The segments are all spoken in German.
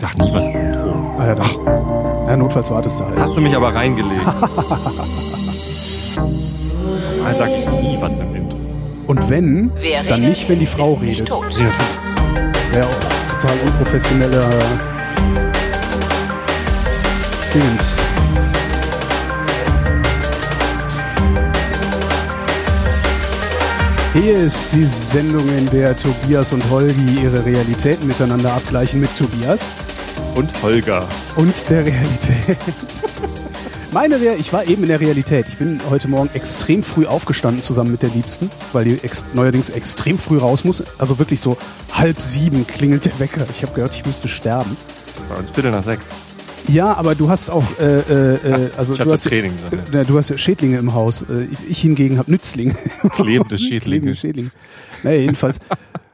sag nie was im Intro. Ah ja, dann. Ja, notfalls wartest du halt. Jetzt hast du mich aber reingelegt. da sag ich nie was im Intro. Und wenn, Wer dann redet, nicht, wenn die Frau ist nicht redet. tot. Ja. Wäre auch total unprofessioneller Dingens. Hier ist die Sendung, in der Tobias und Holgi ihre Realitäten miteinander abgleichen mit Tobias Und Holger. und der Realität. Meine Real ich war eben in der Realität. Ich bin heute Morgen extrem früh aufgestanden zusammen mit der Liebsten, weil die ex neuerdings extrem früh raus muss. Also wirklich so halb sieben klingelt der Wecker. Ich habe gehört, ich müsste sterben. Bei uns Viertel nach sechs. Ja, aber du hast auch, äh, äh, äh, also Ich du hab hast, das Training äh, du hast ja Schädlinge im Haus. Äh, ich, ich hingegen habe Nützlinge. Klebende Schädlinge. Klebende Schädlinge. Naja, jedenfalls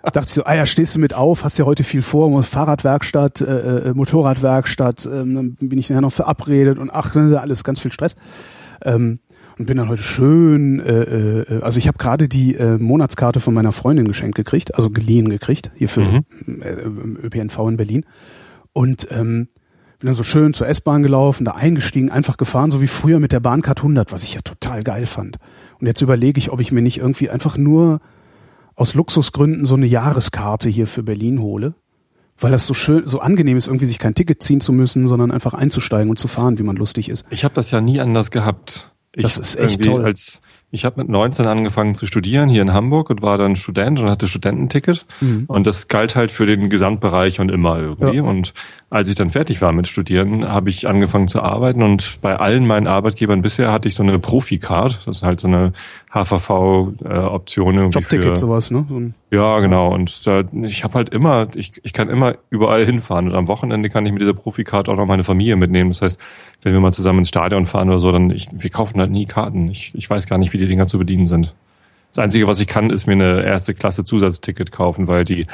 dachte ich so, ah ja, stehst du mit auf, hast ja heute viel vor, Fahrradwerkstatt, äh, Motorradwerkstatt, ähm, dann bin ich nachher noch verabredet und ach, alles ganz viel Stress. Ähm, und bin dann heute schön, äh, äh, also ich habe gerade die äh, Monatskarte von meiner Freundin geschenkt gekriegt, also geliehen gekriegt, hier für Mhm. äh, ÖPNV in Berlin. Und ähm, bin dann so schön zur S-Bahn gelaufen, da eingestiegen, einfach gefahren, so wie früher mit der Bahncard 100, was ich ja total geil fand. Und jetzt überlege ich, ob ich mir nicht irgendwie einfach nur aus Luxusgründen so eine Jahreskarte hier für Berlin hole. Weil das so schön, so angenehm ist, irgendwie sich kein Ticket ziehen zu müssen, sondern einfach einzusteigen und zu fahren, wie man lustig ist. Ich habe das ja nie anders gehabt. Ich Das ist echt toll. Als, ich habe mit 19 angefangen zu studieren hier in Hamburg und war dann Student und hatte Studententicket. Mhm. Und das galt halt für den Gesamtbereich und immer irgendwie. Ja. Und als ich dann fertig war mit Studieren, habe ich angefangen zu arbeiten und bei allen meinen Arbeitgebern bisher hatte ich so eine Profi-Card. Das ist halt so eine HVV-Option für, Jobticket, sowas, ne? So ja, genau. Und da, ich habe halt immer, ich, ich kann immer überall hinfahren. Und am Wochenende kann ich mit dieser Profikarte auch noch meine Familie mitnehmen. Das heißt, wenn wir mal zusammen ins Stadion fahren oder so, dann ich, wir kaufen halt nie Karten. Ich, ich weiß gar nicht, wie die Dinger zu bedienen sind. Das Einzige, was ich kann, ist mir eine erste Klasse Zusatzticket kaufen, weil die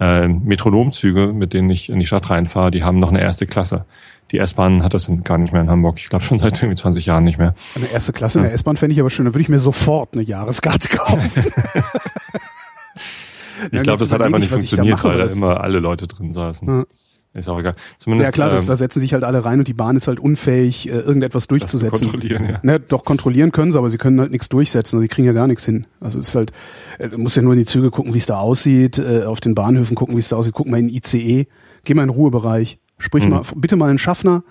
äh, Metronomzüge, mit denen ich in die Stadt reinfahre, die haben noch eine erste Klasse. Die S-Bahn hat das gar nicht mehr in Hamburg. Ich glaube schon seit irgendwie 20 Jahren nicht mehr. eine erste Klasse in der S-Bahn fände ich aber schön. Da würde ich mir sofort eine Jahreskarte kaufen. Ich glaube, das hat einfach nicht ich da funktioniert, mache, weil da immer alle Leute drin saßen. Ja. Ist auch egal. Zumindest, ja klar, das, ähm, da setzen sich halt alle rein und die Bahn ist halt unfähig, äh, irgendetwas durchzusetzen. kontrollieren, ja. Ne, doch kontrollieren können sie, aber sie können halt nichts durchsetzen. Also sie kriegen ja gar nichts hin. Also es ist halt, äh, du musst ja nur in die Züge gucken, wie es da aussieht, äh, auf den Bahnhöfen gucken, wie es da aussieht. Guck mal in den ICE, geh mal in den Ruhebereich, sprich Mhm. mal, bitte mal einen Schaffner,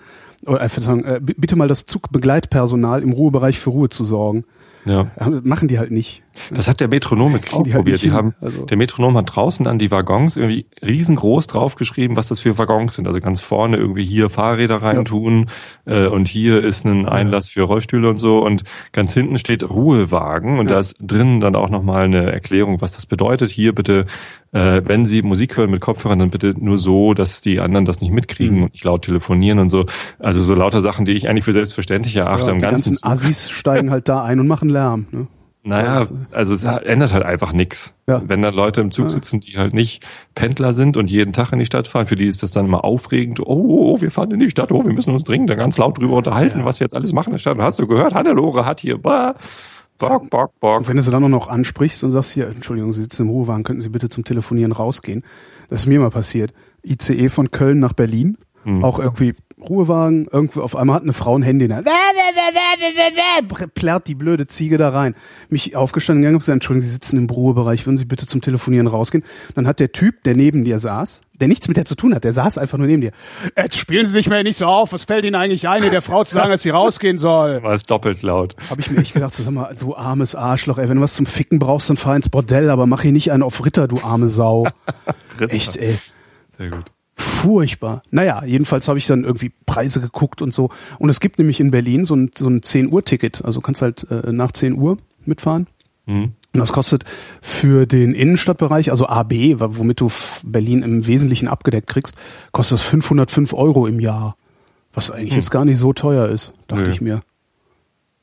oder äh, bitte mal das Zugbegleitpersonal im Ruhebereich für Ruhe zu sorgen. Ja, machen die halt nicht. Das hat der Metronom jetzt auch die halt probiert. Die haben, Also- der Metronom hat draußen an die Waggons irgendwie riesengroß draufgeschrieben, was das für Waggons sind. Also ganz vorne irgendwie hier Fahrräder reintun äh, und hier ist ein Einlass für Rollstühle und so und ganz hinten steht Ruhewagen und Ja. da ist drinnen dann auch nochmal eine Erklärung, was das bedeutet. Hier bitte, äh, wenn Sie Musik hören mit Kopfhörern, dann bitte nur so, dass die anderen das nicht mitkriegen Mhm. und nicht laut telefonieren und so. Also so lauter Sachen, die ich eigentlich für selbstverständlich erachte Ja, die ganzen ganzen Assis steigen halt da ein und machen Lärm. Ne? Naja, also es ändert halt einfach nichts. Ja. Wenn da Leute im Zug sitzen, die halt nicht Pendler sind und jeden Tag in die Stadt fahren, für die ist das dann immer aufregend. Oh, oh, oh wir fahren in die Stadt, oh, wir müssen uns dringend da ganz laut drüber unterhalten, Ja. was wir jetzt alles machen in der Stadt. Hast du gehört? Hannelore hat hier bah, Bock, Bock, Bock. Und wenn du sie dann noch ansprichst und sagst hier, Entschuldigung, Sie sitzen im Ruhewagen, könnten Sie bitte zum Telefonieren rausgehen? Das ist mir mal passiert. ICE von Köln nach Berlin, Hm. auch irgendwie Ruhewagen, irgendwo auf einmal hat eine Frau ein Handy in der plärrt die blöde Ziege da rein. Mich aufgestanden gegangen und gesagt, Entschuldigung, Sie sitzen im Ruhebereich, würden Sie bitte zum Telefonieren rausgehen? Dann hat der Typ, der neben dir saß, der nichts mit der zu tun hat, der saß einfach nur neben dir. Jetzt spielen Sie sich mir nicht so auf, was fällt Ihnen eigentlich ein, der Frau zu sagen, dass sie rausgehen soll? War es doppelt laut. Habe ich mir echt gedacht, so, sag mal, du armes Arschloch, ey, wenn du was zum Ficken brauchst, dann fahr ins Bordell, aber mach hier nicht einen auf Ritter, du arme Sau. Echt, ey. Sehr gut. Furchtbar. Naja, jedenfalls habe ich dann irgendwie Preise geguckt und so. Und es gibt nämlich in Berlin so ein, so ein 10-Uhr-Ticket. Also kannst halt äh, nach 10 Uhr mitfahren. Mhm. Und das kostet für den Innenstadtbereich, also AB, womit du Berlin im Wesentlichen abgedeckt kriegst, kostet es 505 Euro im Jahr. Was eigentlich jetzt gar nicht so teuer ist, dachte Nö. ich mir.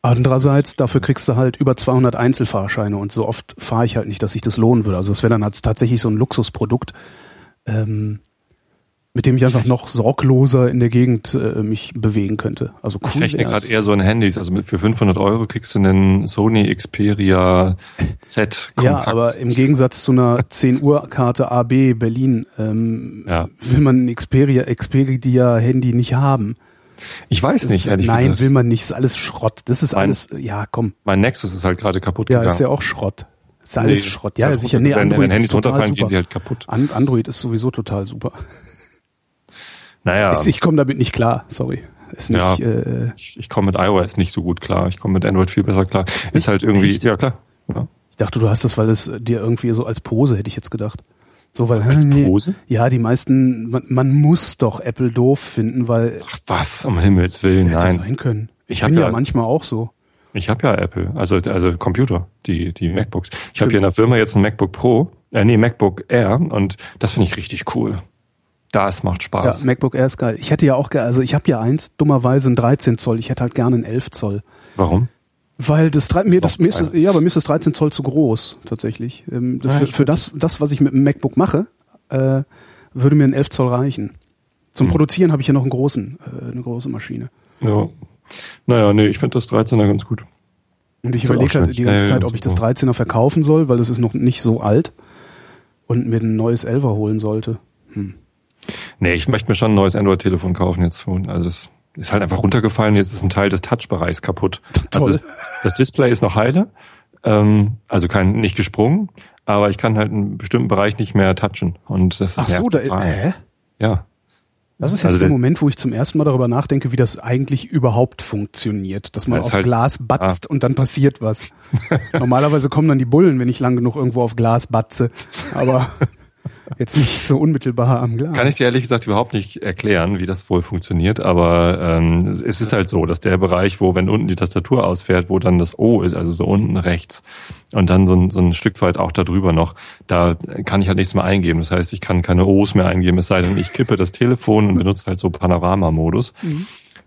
Andererseits, dafür kriegst du halt über 200 Einzelfahrscheine und so oft fahre ich halt nicht, dass sich das lohnen würde. Also das wäre dann halt tatsächlich so ein Luxusprodukt. Ähm, mit dem ich einfach noch sorgloser in der Gegend äh, mich bewegen könnte. Also cool. Ich rechne gerade eher so in Handys. Also für 500 Euro kriegst du einen Sony Xperia Z Kompakt. Ja, aber im Gegensatz zu einer 10 Uhr Karte AB Berlin ähm, Ja. will man ein Xperia Xperia Handy nicht haben. ich weiß Das nicht, ist, ehrlich nein, gesagt. will man nicht. Ist alles Schrott. Das ist Nein. alles. Ja, komm. Mein Nexus ist halt gerade kaputt Ja, gegangen. ist ja auch Schrott. Ist alles Nee, Schrott. ist Ja, halt sicher. Nee, wenn, Android wenn Handys ist total runterfallen, super. gehen sie halt kaputt. An Android ist sowieso total super. Naja, Ich, ich komme damit nicht klar. Sorry. Ist nicht. Ja. Äh, ich, ich komme mit iOS nicht so gut klar. Ich komme mit Android viel besser klar. Ist halt irgendwie, Echt? ja klar. Ja. ich dachte, du hast das, weil es dir irgendwie so als Pose hätte ich jetzt gedacht. So, weil Als nee. Pose? Ja, die meisten. Man, man muss doch Apple doof finden, weil Ach was, um Himmels Willen, hätte nein. sein können. Ich Ich bin ja, ja- manchmal auch so. Ich habe ja Apple, also also Computer, die die MacBooks. Ich habe hier in der Firma jetzt ein MacBook Pro, äh, nee MacBook Air und das finde ich richtig cool. Das macht Ja, Spaß. MacBook Air ist geil. Ich hätte ja auch, also ich habe ja eins, dummerweise ein 13 Zoll. Ich hätte halt gerne ein 11 Zoll. Warum? Weil das, drei- mir, das, mir ist das, ja, aber mir ist das 13 Zoll zu groß, tatsächlich. Ähm, Ja, für, ich für das, das, was ich mit dem MacBook mache, äh, würde mir ein 11 Zoll reichen. Zum Hm. Produzieren habe ich ja noch einen großen, äh, eine große Maschine. Ja. Naja, nee, ich finde das 13er ganz gut. Und ich überlege halt die ganze Zeit, ob ich das so. 13er verkaufen soll, weil das ist noch nicht so alt und mir ein neues 11er holen sollte. Hm. Nee, ich möchte mir schon ein neues Android-Telefon kaufen jetzt. Also das ist halt einfach runtergefallen, jetzt ist ein Teil des Touch-Bereichs kaputt. Toll. Also das, das Display ist noch heile, ähm, also kein, nicht gesprungen, aber ich kann halt einen bestimmten Bereich nicht mehr touchen. Und das Ach so, da, hä? Ja. Das ist jetzt Also der Moment, wo ich zum ersten Mal darüber nachdenke, wie das eigentlich überhaupt funktioniert. Dass man auf halt- Glas batzt und dann passiert was. Normalerweise kommen dann die Bullen, wenn ich lang genug irgendwo auf Glas batze. Aber jetzt nicht so unmittelbar am Glas. Kann ich dir ehrlich gesagt überhaupt nicht erklären, wie das wohl funktioniert, aber ähm, es ist halt so, dass der Bereich, wo, wenn unten die Tastatur ausfährt, wo dann das O ist, also so unten rechts, und dann so ein, so ein Stück weit auch darüber noch, da kann ich halt nichts mehr eingeben. Das heißt, ich kann keine O's mehr eingeben, es sei denn, ich kippe das Telefon und benutze halt so Panorama-Modus.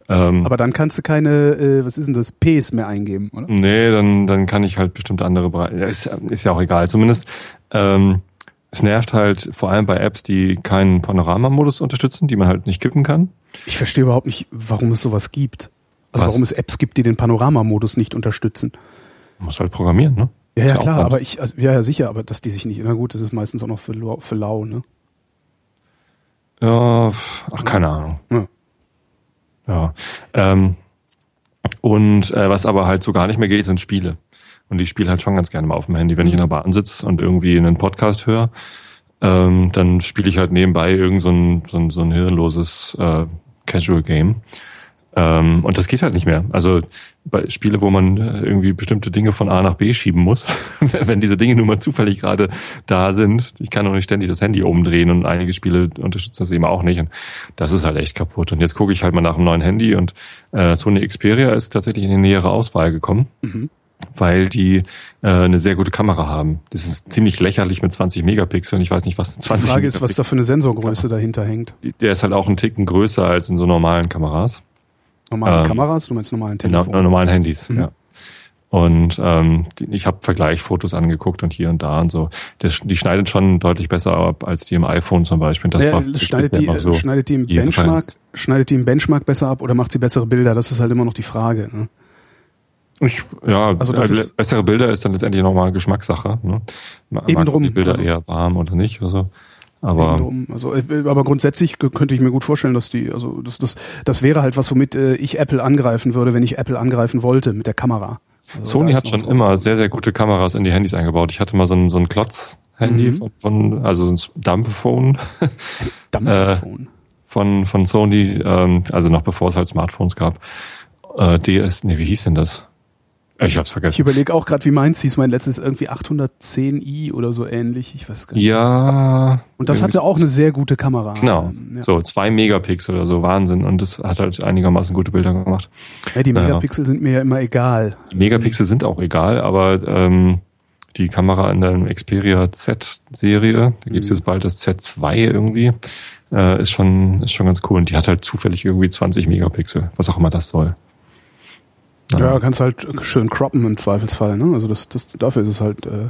Ähm, Aber dann kannst du keine, äh, was ist denn das, Ps mehr eingeben, oder? Nee, dann, dann kann ich halt bestimmte andere Bereiche. Ist, ist ja auch egal. Zumindest ähm, es nervt halt vor allem bei Apps, die keinen Panorama-Modus unterstützen, die man halt nicht kippen kann. Ich verstehe überhaupt nicht, warum es sowas gibt. Also Was? warum es Apps gibt, die den Panorama-Modus nicht unterstützen. Man muss halt programmieren, ne? Ja, ja, klar, aber ich, also, ja, ja, sicher, aber dass die sich nicht, na gut, das ist meistens auch noch für, lau- für lau, ne? Ja, ach, keine Ahnung. Ja. Ja. Ähm, und äh, was aber halt so gar nicht mehr geht, sind Spiele. Und ich spiele halt schon ganz gerne mal auf dem Handy, wenn ich in der Bahn sitze und irgendwie einen Podcast höre. Ähm, dann spiele ich halt nebenbei irgend so ein, so ein, so ein hirnloses äh, Casual Game. Ähm, und das geht halt nicht mehr. Also bei Spiele, wo man äh, irgendwie bestimmte Dinge von A nach B schieben muss, wenn diese Dinge nun mal zufällig gerade da sind, ich kann auch nicht ständig das Handy umdrehen und einige Spiele unterstützen das eben auch nicht. Und das ist halt echt kaputt. Und jetzt gucke ich halt mal nach einem neuen Handy und äh, Sony Xperia ist tatsächlich in die nähere Auswahl gekommen. Weil die äh, eine sehr gute Kamera haben. Das ist ziemlich lächerlich mit 20 Megapixeln. Ich weiß nicht, was Die 20 Frage ist, was da für eine Sensorgröße dahinter hängt. Der ist halt auch einen Ticken größer als in so normalen Kameras. Normale Ähm, Kameras, du meinst normalen no- Telefon. normalen Handys, Mhm. ja. Und ähm, die, ich habe Vergleichfotos angeguckt und hier und da und so. Das, die schneidet schon deutlich besser ab als die im iPhone zum Beispiel. Das Ja, war schneidet, die, so. schneidet die im. Benchmark, schneidet die im Benchmark besser ab oder macht sie bessere Bilder? Das ist halt immer noch die Frage. Ne? Ich, ja, Also äh, ist- bessere Bilder ist dann letztendlich nochmal Geschmackssache. Ne? Ma- Eben drum, die Bilder also- eher warm oder nicht oder so. Aber Drum. Also, äh, aber grundsätzlich könnte ich mir gut vorstellen, dass die, also das, das, das wäre halt was, womit äh, ich Apple angreifen würde, wenn ich Apple angreifen wollte mit der Kamera. Also Sony hat schon immer sehr, sehr gute Kameras in die Handys eingebaut. Ich hatte mal so ein, so ein Klotz-Handy Mhm. von, von, also ein Dumbphone Dumbphone. von, von Sony, ähm, also noch bevor es halt Smartphones gab. Äh, DS, nee, wie hieß denn das? Ich hab's Ich vergessen. überlege auch gerade, wie meins hieß. Mein letztes irgendwie 810i oder so ähnlich. Ich weiß gar nicht. Ja. Und das hatte auch eine sehr gute Kamera. Genau. Ähm, Ja. So, zwei Megapixel oder so, Wahnsinn. Und das hat halt einigermaßen gute Bilder gemacht. Ja, die Ja. Megapixel sind mir ja immer egal. Die Megapixel sind auch egal, aber ähm, die Kamera in der Xperia Z-Serie, da gibt's Mhm. jetzt bald das Z2 irgendwie, äh, ist schon ist schon ganz cool. Und die hat halt zufällig irgendwie 20 Megapixel, was auch immer das soll. Ja, kannst halt schön croppen im Zweifelsfall. Ne? Also das, das, dafür ist es halt äh,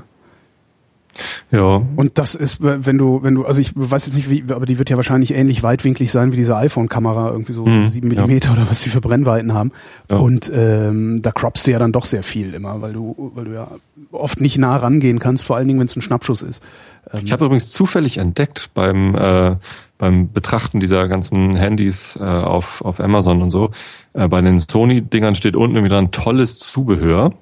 Ja. Und das ist, wenn du, wenn du, also ich weiß jetzt nicht, wie, aber die wird ja wahrscheinlich ähnlich weitwinklig sein wie diese iPhone-Kamera, irgendwie so Mhm, sieben ja. Millimeter oder was die für Brennweiten haben. Ja. Und ähm, da croppst du ja dann doch sehr viel immer, weil du, weil du ja oft nicht nah rangehen kannst, vor allen Dingen, wenn es ein Schnappschuss ist. Ähm, Ich habe übrigens zufällig entdeckt beim, äh, beim Betrachten dieser ganzen Handys äh, auf, auf Amazon und so, äh, bei den Sony-Dingern steht unten irgendwie dran tolles Zubehör.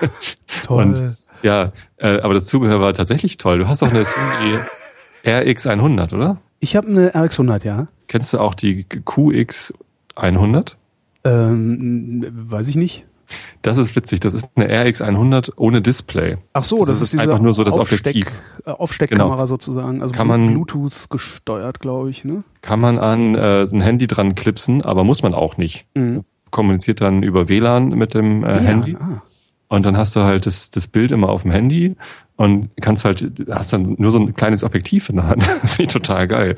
toll. Und ja, äh, aber das Zubehör war tatsächlich toll. Du hast auch eine Sony RX100, oder? ich habe eine RX100, ja. Kennst du auch die QX100? Ähm, weiß ich nicht. Das ist witzig. Das ist eine RX100 ohne Display. Ach so, Das das, ist ist einfach nur so das Aufsteck, Objektiv. äh, Aufsteckkamera sozusagen, also Kann man- Bluetooth gesteuert, glaube ich, ne? Kann man an äh, ein Handy dran klipsen, aber muss man auch nicht. Mhm. Kommuniziert dann über WLAN mit dem äh, WLAN, Handy. Ah. Und dann hast du halt das, das Bild immer auf dem Handy und kannst halt, hast dann nur so ein kleines Objektiv in der Hand. Das finde ich total geil.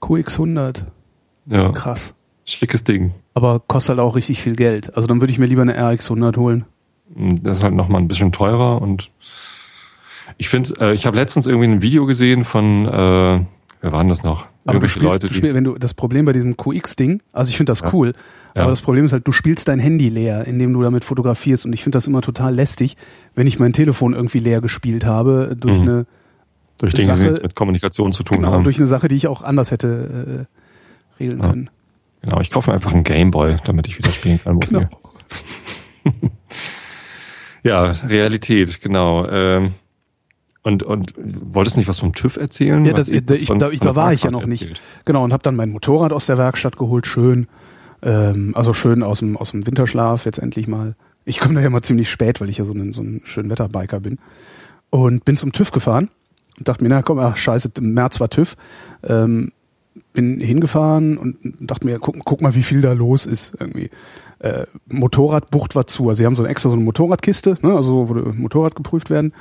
QX100, Ja, krass. schickes Ding. Aber kostet halt auch richtig viel Geld. Also dann würde ich mir lieber eine RX100 holen. Und Das ist halt nochmal ein bisschen teurer und ich finde, äh, ich habe letztens irgendwie ein Video gesehen von, äh, wer waren das noch? Aber du spielst, Leute, die, spiel, wenn du das Problem bei diesem QX-Ding, also ich finde das Ja. cool, Ja. aber das Problem ist halt, du spielst dein Handy leer, indem du damit fotografierst. Und ich finde das immer total lästig, wenn ich mein Telefon irgendwie leer gespielt habe durch Mhm. eine durch Dinge, die Sache- nichts mit Kommunikation zu tun genau, haben. durch eine Sache, die ich auch anders hätte äh, regeln Ja. können. Genau, ich kaufe mir einfach einen Gameboy, damit ich wieder spielen kann. Genau. Ja, Realität, genau. Ähm, und, und wolltest nicht was vom TÜV erzählen? Ja, das, da, ich, von- da, ich, da war ich ja noch nicht. erzählt? Genau, und habe dann mein Motorrad aus der Werkstatt geholt, schön. Ähm, also schön aus dem, aus dem Winterschlaf jetzt endlich mal. Ich komme da ja mal ziemlich spät, weil ich ja so ein, so ein schön Wetterbiker bin. Und bin zum TÜV gefahren und dachte mir, na komm, ach scheiße, im März war TÜV. Ähm, bin hingefahren und dachte mir, guck, guck mal, wie viel da los ist irgendwie. Äh, Motorradbucht war zu. Also sie haben so eine extra so eine Motorradkiste, ne, also wo Motorrad geprüft werden,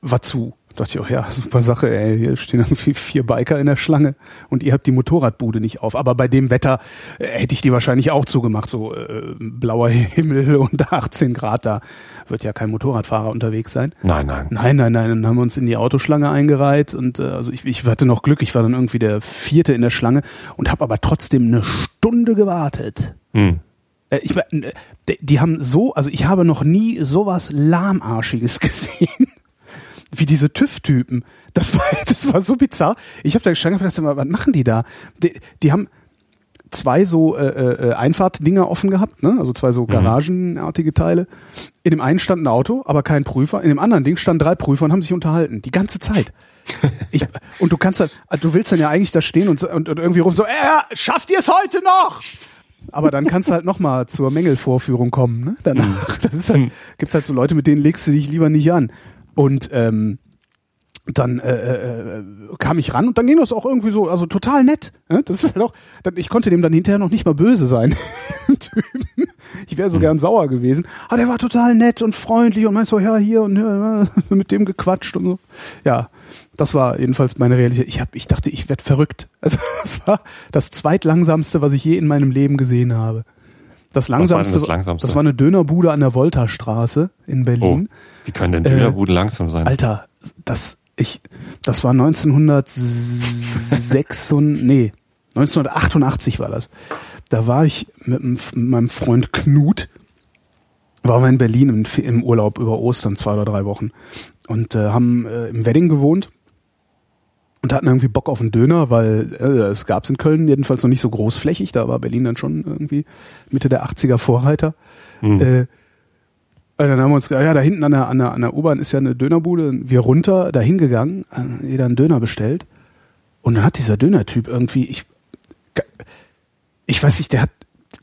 war zu. Dachte ich auch, ja, super Sache, ey, hier stehen irgendwie vier Biker in der Schlange und ihr habt die Motorradbude nicht auf. Aber bei dem Wetter äh, hätte ich die wahrscheinlich auch zugemacht, so äh, blauer Himmel und 18 Grad, da wird ja kein Motorradfahrer unterwegs sein. Nein, nein. Nein, nein, nein. Dann haben wir uns in die Autoschlange eingereiht und äh, also ich, ich hatte noch Glück. Ich war dann irgendwie der Vierte in der Schlange und habe aber trotzdem eine Stunde gewartet. Hm. Äh, ich, äh, die haben so, also ich habe noch nie sowas lahmarschiges gesehen. Wie diese TÜV-Typen. Das war, das war so bizarr. Ich habe da gestanden und gedacht, was machen die da? Die, die haben zwei so äh, äh, Einfahrtdinger offen gehabt, ne? also zwei so garagenartige Teile. In dem einen stand ein Auto, aber kein Prüfer. In dem anderen Ding standen drei Prüfer und haben sich unterhalten. Die ganze Zeit. Ich, und du kannst dann, du willst dann ja eigentlich da stehen und, und, und irgendwie rufen so, äh, schafft ihr es heute noch? Aber dann kannst du halt noch mal zur Mängelvorführung kommen, ne? Danach. Das ist halt, gibt halt so Leute, mit denen legst du dich lieber nicht an. Und ähm, dann äh, äh, kam ich ran und dann ging das auch irgendwie so, also total nett. Ne? Das ist halt auch, ich konnte dem dann hinterher noch nicht mal böse sein. ich wäre so gern sauer gewesen. Aber der war total nett und freundlich und meinte so, ja, hier und ja, mit dem gequatscht und so. Ja, das war jedenfalls meine Realität. Ich, hab, ich dachte, ich werd verrückt. Also das war das zweitlangsamste, was ich je in meinem Leben gesehen habe. Das langsamste, das langsamste? das war eine Dönerbude an der Voltastraße in Oh, Berlin. wie können denn Äh, Dönerbuden langsam sein? Alter, das ich das war 1906 nee, 1988 war das. Da war ich mit, mit meinem Freund Knut waren wir in Berlin im, im Urlaub über Ostern zwei oder drei Wochen und äh, haben äh, im Wedding gewohnt und hatten irgendwie Bock auf einen Döner, weil äh, es gab's in Köln jedenfalls noch nicht so großflächig. Da war Berlin dann schon irgendwie Mitte der 80er Vorreiter. Hm. Äh, und dann haben wir uns, gedacht, ja, da hinten an der, an der, an der U-Bahn ist ja eine Dönerbude. Wir runter, da hingegangen, äh, jeder einen Döner bestellt. Und dann hat dieser Dönertyp irgendwie, ich, ich weiß nicht, der hat,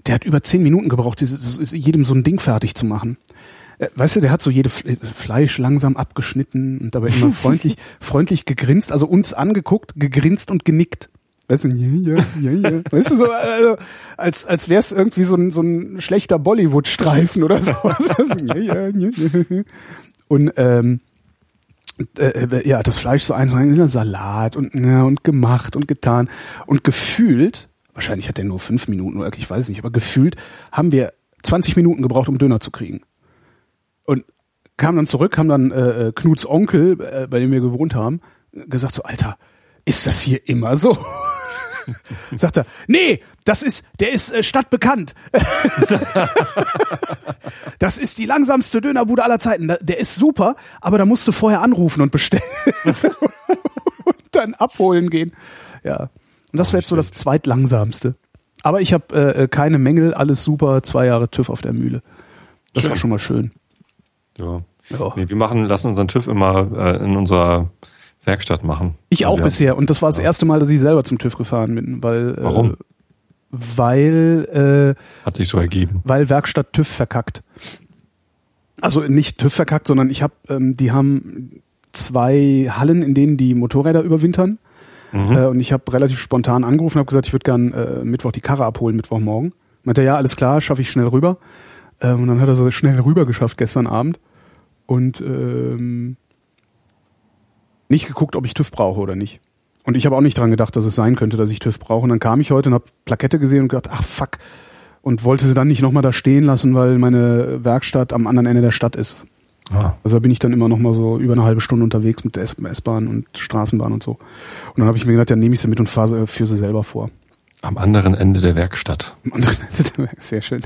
der hat über zehn Minuten gebraucht, dieses, jedem so ein Ding fertig zu machen. Äh, Weißt du, der hat so jede F- Fleisch langsam abgeschnitten und dabei immer freundlich, freundlich gegrinst, also uns angeguckt, gegrinst und genickt. Weißt du, ja, ja, ja, ja. Weißt du, so, also, als, als wär's irgendwie so ein, so ein schlechter Bollywood-Streifen oder so. Also, ja, ja, ja, ja. Und, ähm, äh, ja, das Fleisch so eins rein, Salat und, ja, und gemacht und getan und gefühlt, wahrscheinlich hat er nur fünf Minuten oder ich weiß nicht, aber gefühlt haben wir 20 Minuten gebraucht, um Döner zu kriegen. Und Kam dann zurück, haben dann äh, Knuts Onkel, äh, bei dem wir gewohnt haben, gesagt so, Alter, ist das hier immer so? Sagt er, nee, das ist, der ist äh, stadtbekannt. das ist die langsamste Dönerbude aller Zeiten. Der ist super, aber da musst du vorher anrufen und bestellen. und dann abholen gehen. Ja. Und das wäre jetzt so das zweitlangsamste. Aber ich habe äh, keine Mängel, alles super, zwei Jahre TÜV auf der Mühle. Das schön. war schon mal schön. Ja. ja. Nee, wir machen, lassen unseren TÜV immer äh, in unserer Werkstatt machen. Ich auch bisher. Und das war das ja. erste Mal, dass ich selber zum TÜV gefahren bin, weil. Warum? Äh, weil. Äh, Hat sich so ergeben. Weil Werkstatt TÜV verkackt. Also nicht TÜV verkackt, sondern ich habe, ähm, die haben zwei Hallen, in denen die Motorräder überwintern. Mhm. Äh, und ich habe relativ spontan angerufen und habe gesagt, ich würde gern äh, Mittwoch die Karre abholen, Mittwochmorgen. Meinte er, ja, alles klar, schaffe ich schnell rüber. Ähm, und dann hat er so schnell rüber geschafft gestern Abend. Und ähm, nicht geguckt, ob ich TÜV brauche oder nicht. Und ich habe auch nicht dran gedacht, dass es sein könnte, dass ich TÜV brauche. Und dann kam ich heute und habe Plakette gesehen und gedacht, ach fuck. Und wollte sie dann nicht nochmal da stehen lassen, weil meine Werkstatt am anderen Ende der Stadt ist. Ah. Also da bin ich dann immer nochmal so über eine halbe Stunde unterwegs mit der S-Bahn und Straßenbahn und so. Und dann habe ich mir gedacht, ja, nehme ich sie mit und fahre für sie selber vor. Am anderen Ende der Werkstatt. Am anderen Ende der Werkstatt, sehr schön.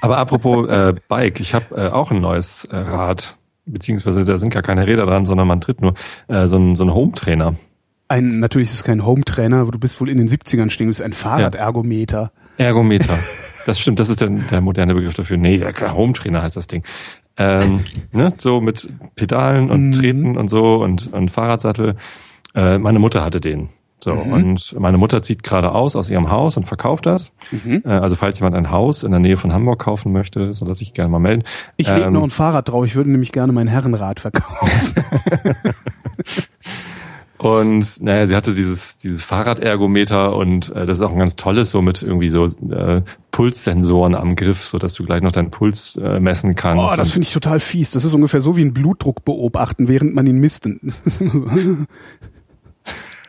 Aber apropos äh, Bike, ich habe äh, auch ein neues äh, Rad beziehungsweise da sind gar keine Räder dran, sondern man tritt nur äh, so ein, so ein Home-Trainer. Ein, natürlich ist es kein Home-Trainer, aber du bist wohl in den 70ern stehen, du bist ein Fahrradergometer. Ja. Ergometer. Das stimmt, das ist der, der moderne Begriff dafür. Nee, der Home-Trainer heißt das Ding. Ähm, ne, so mit Pedalen und mhm. Treten und so und, und Fahrradsattel. Äh, meine Mutter hatte den. So, mhm. und meine Mutter zieht gerade aus aus ihrem Haus und verkauft das. Mhm. Äh, also falls jemand ein Haus in der Nähe von Hamburg kaufen möchte, soll er sich gerne mal melden. Ich lege ähm, noch ein Fahrrad drauf, ich würde nämlich gerne mein Herrenrad verkaufen. Und naja, sie hatte dieses, dieses Fahrradergometer und äh, das ist auch ein ganz tolles, so mit irgendwie so äh, Pulssensoren am Griff, so dass du gleich noch deinen Puls äh, messen kannst. Oh, das finde ich total fies. Das ist ungefähr so wie ein Blutdruck beobachten, während man ihn misst.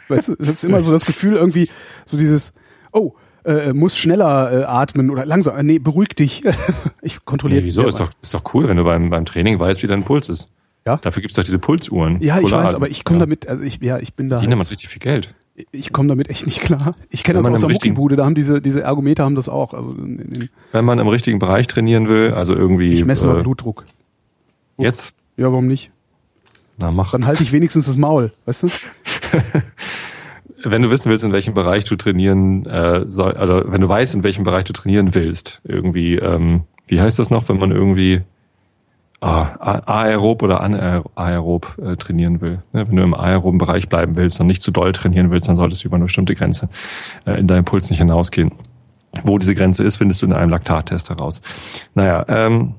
Weißt du, das ist immer so das Gefühl irgendwie, so dieses, oh, äh, muss schneller äh, atmen oder langsam. Äh, nee, beruhig dich. ich kontrolliere. Nee, wieso? Ist doch, ist doch cool, wenn du beim, beim Training weißt, wie dein Puls ist. Ja. Dafür gibt's doch diese Pulsuhren. Ja, ich weiß, aber ich komme ja. damit, also ich, ja, ich bin da. Die halt, richtig viel Geld. Ich komme damit echt nicht klar. Ich kenne das aus der Muckibude, da haben diese, diese Ergometer haben das auch. Also in, in wenn man im richtigen Bereich trainieren will, also irgendwie. Ich messe mal äh, Blutdruck. Jetzt? Ja, warum nicht? Na, mach. Dann halte ich wenigstens das Maul, weißt du? wenn du wissen willst, in welchem Bereich du trainieren äh, soll, oder wenn du weißt, in welchem Bereich du trainieren willst, irgendwie, ähm, wie heißt das noch, wenn man irgendwie ah, aerob oder anaerob äh, trainieren will. Ne? Wenn du im aeroben Bereich bleiben willst und nicht zu doll trainieren willst, dann solltest du über eine bestimmte Grenze äh, in deinem Puls nicht hinausgehen. Wo diese Grenze ist, findest du in einem Laktattest heraus. Naja, ähm,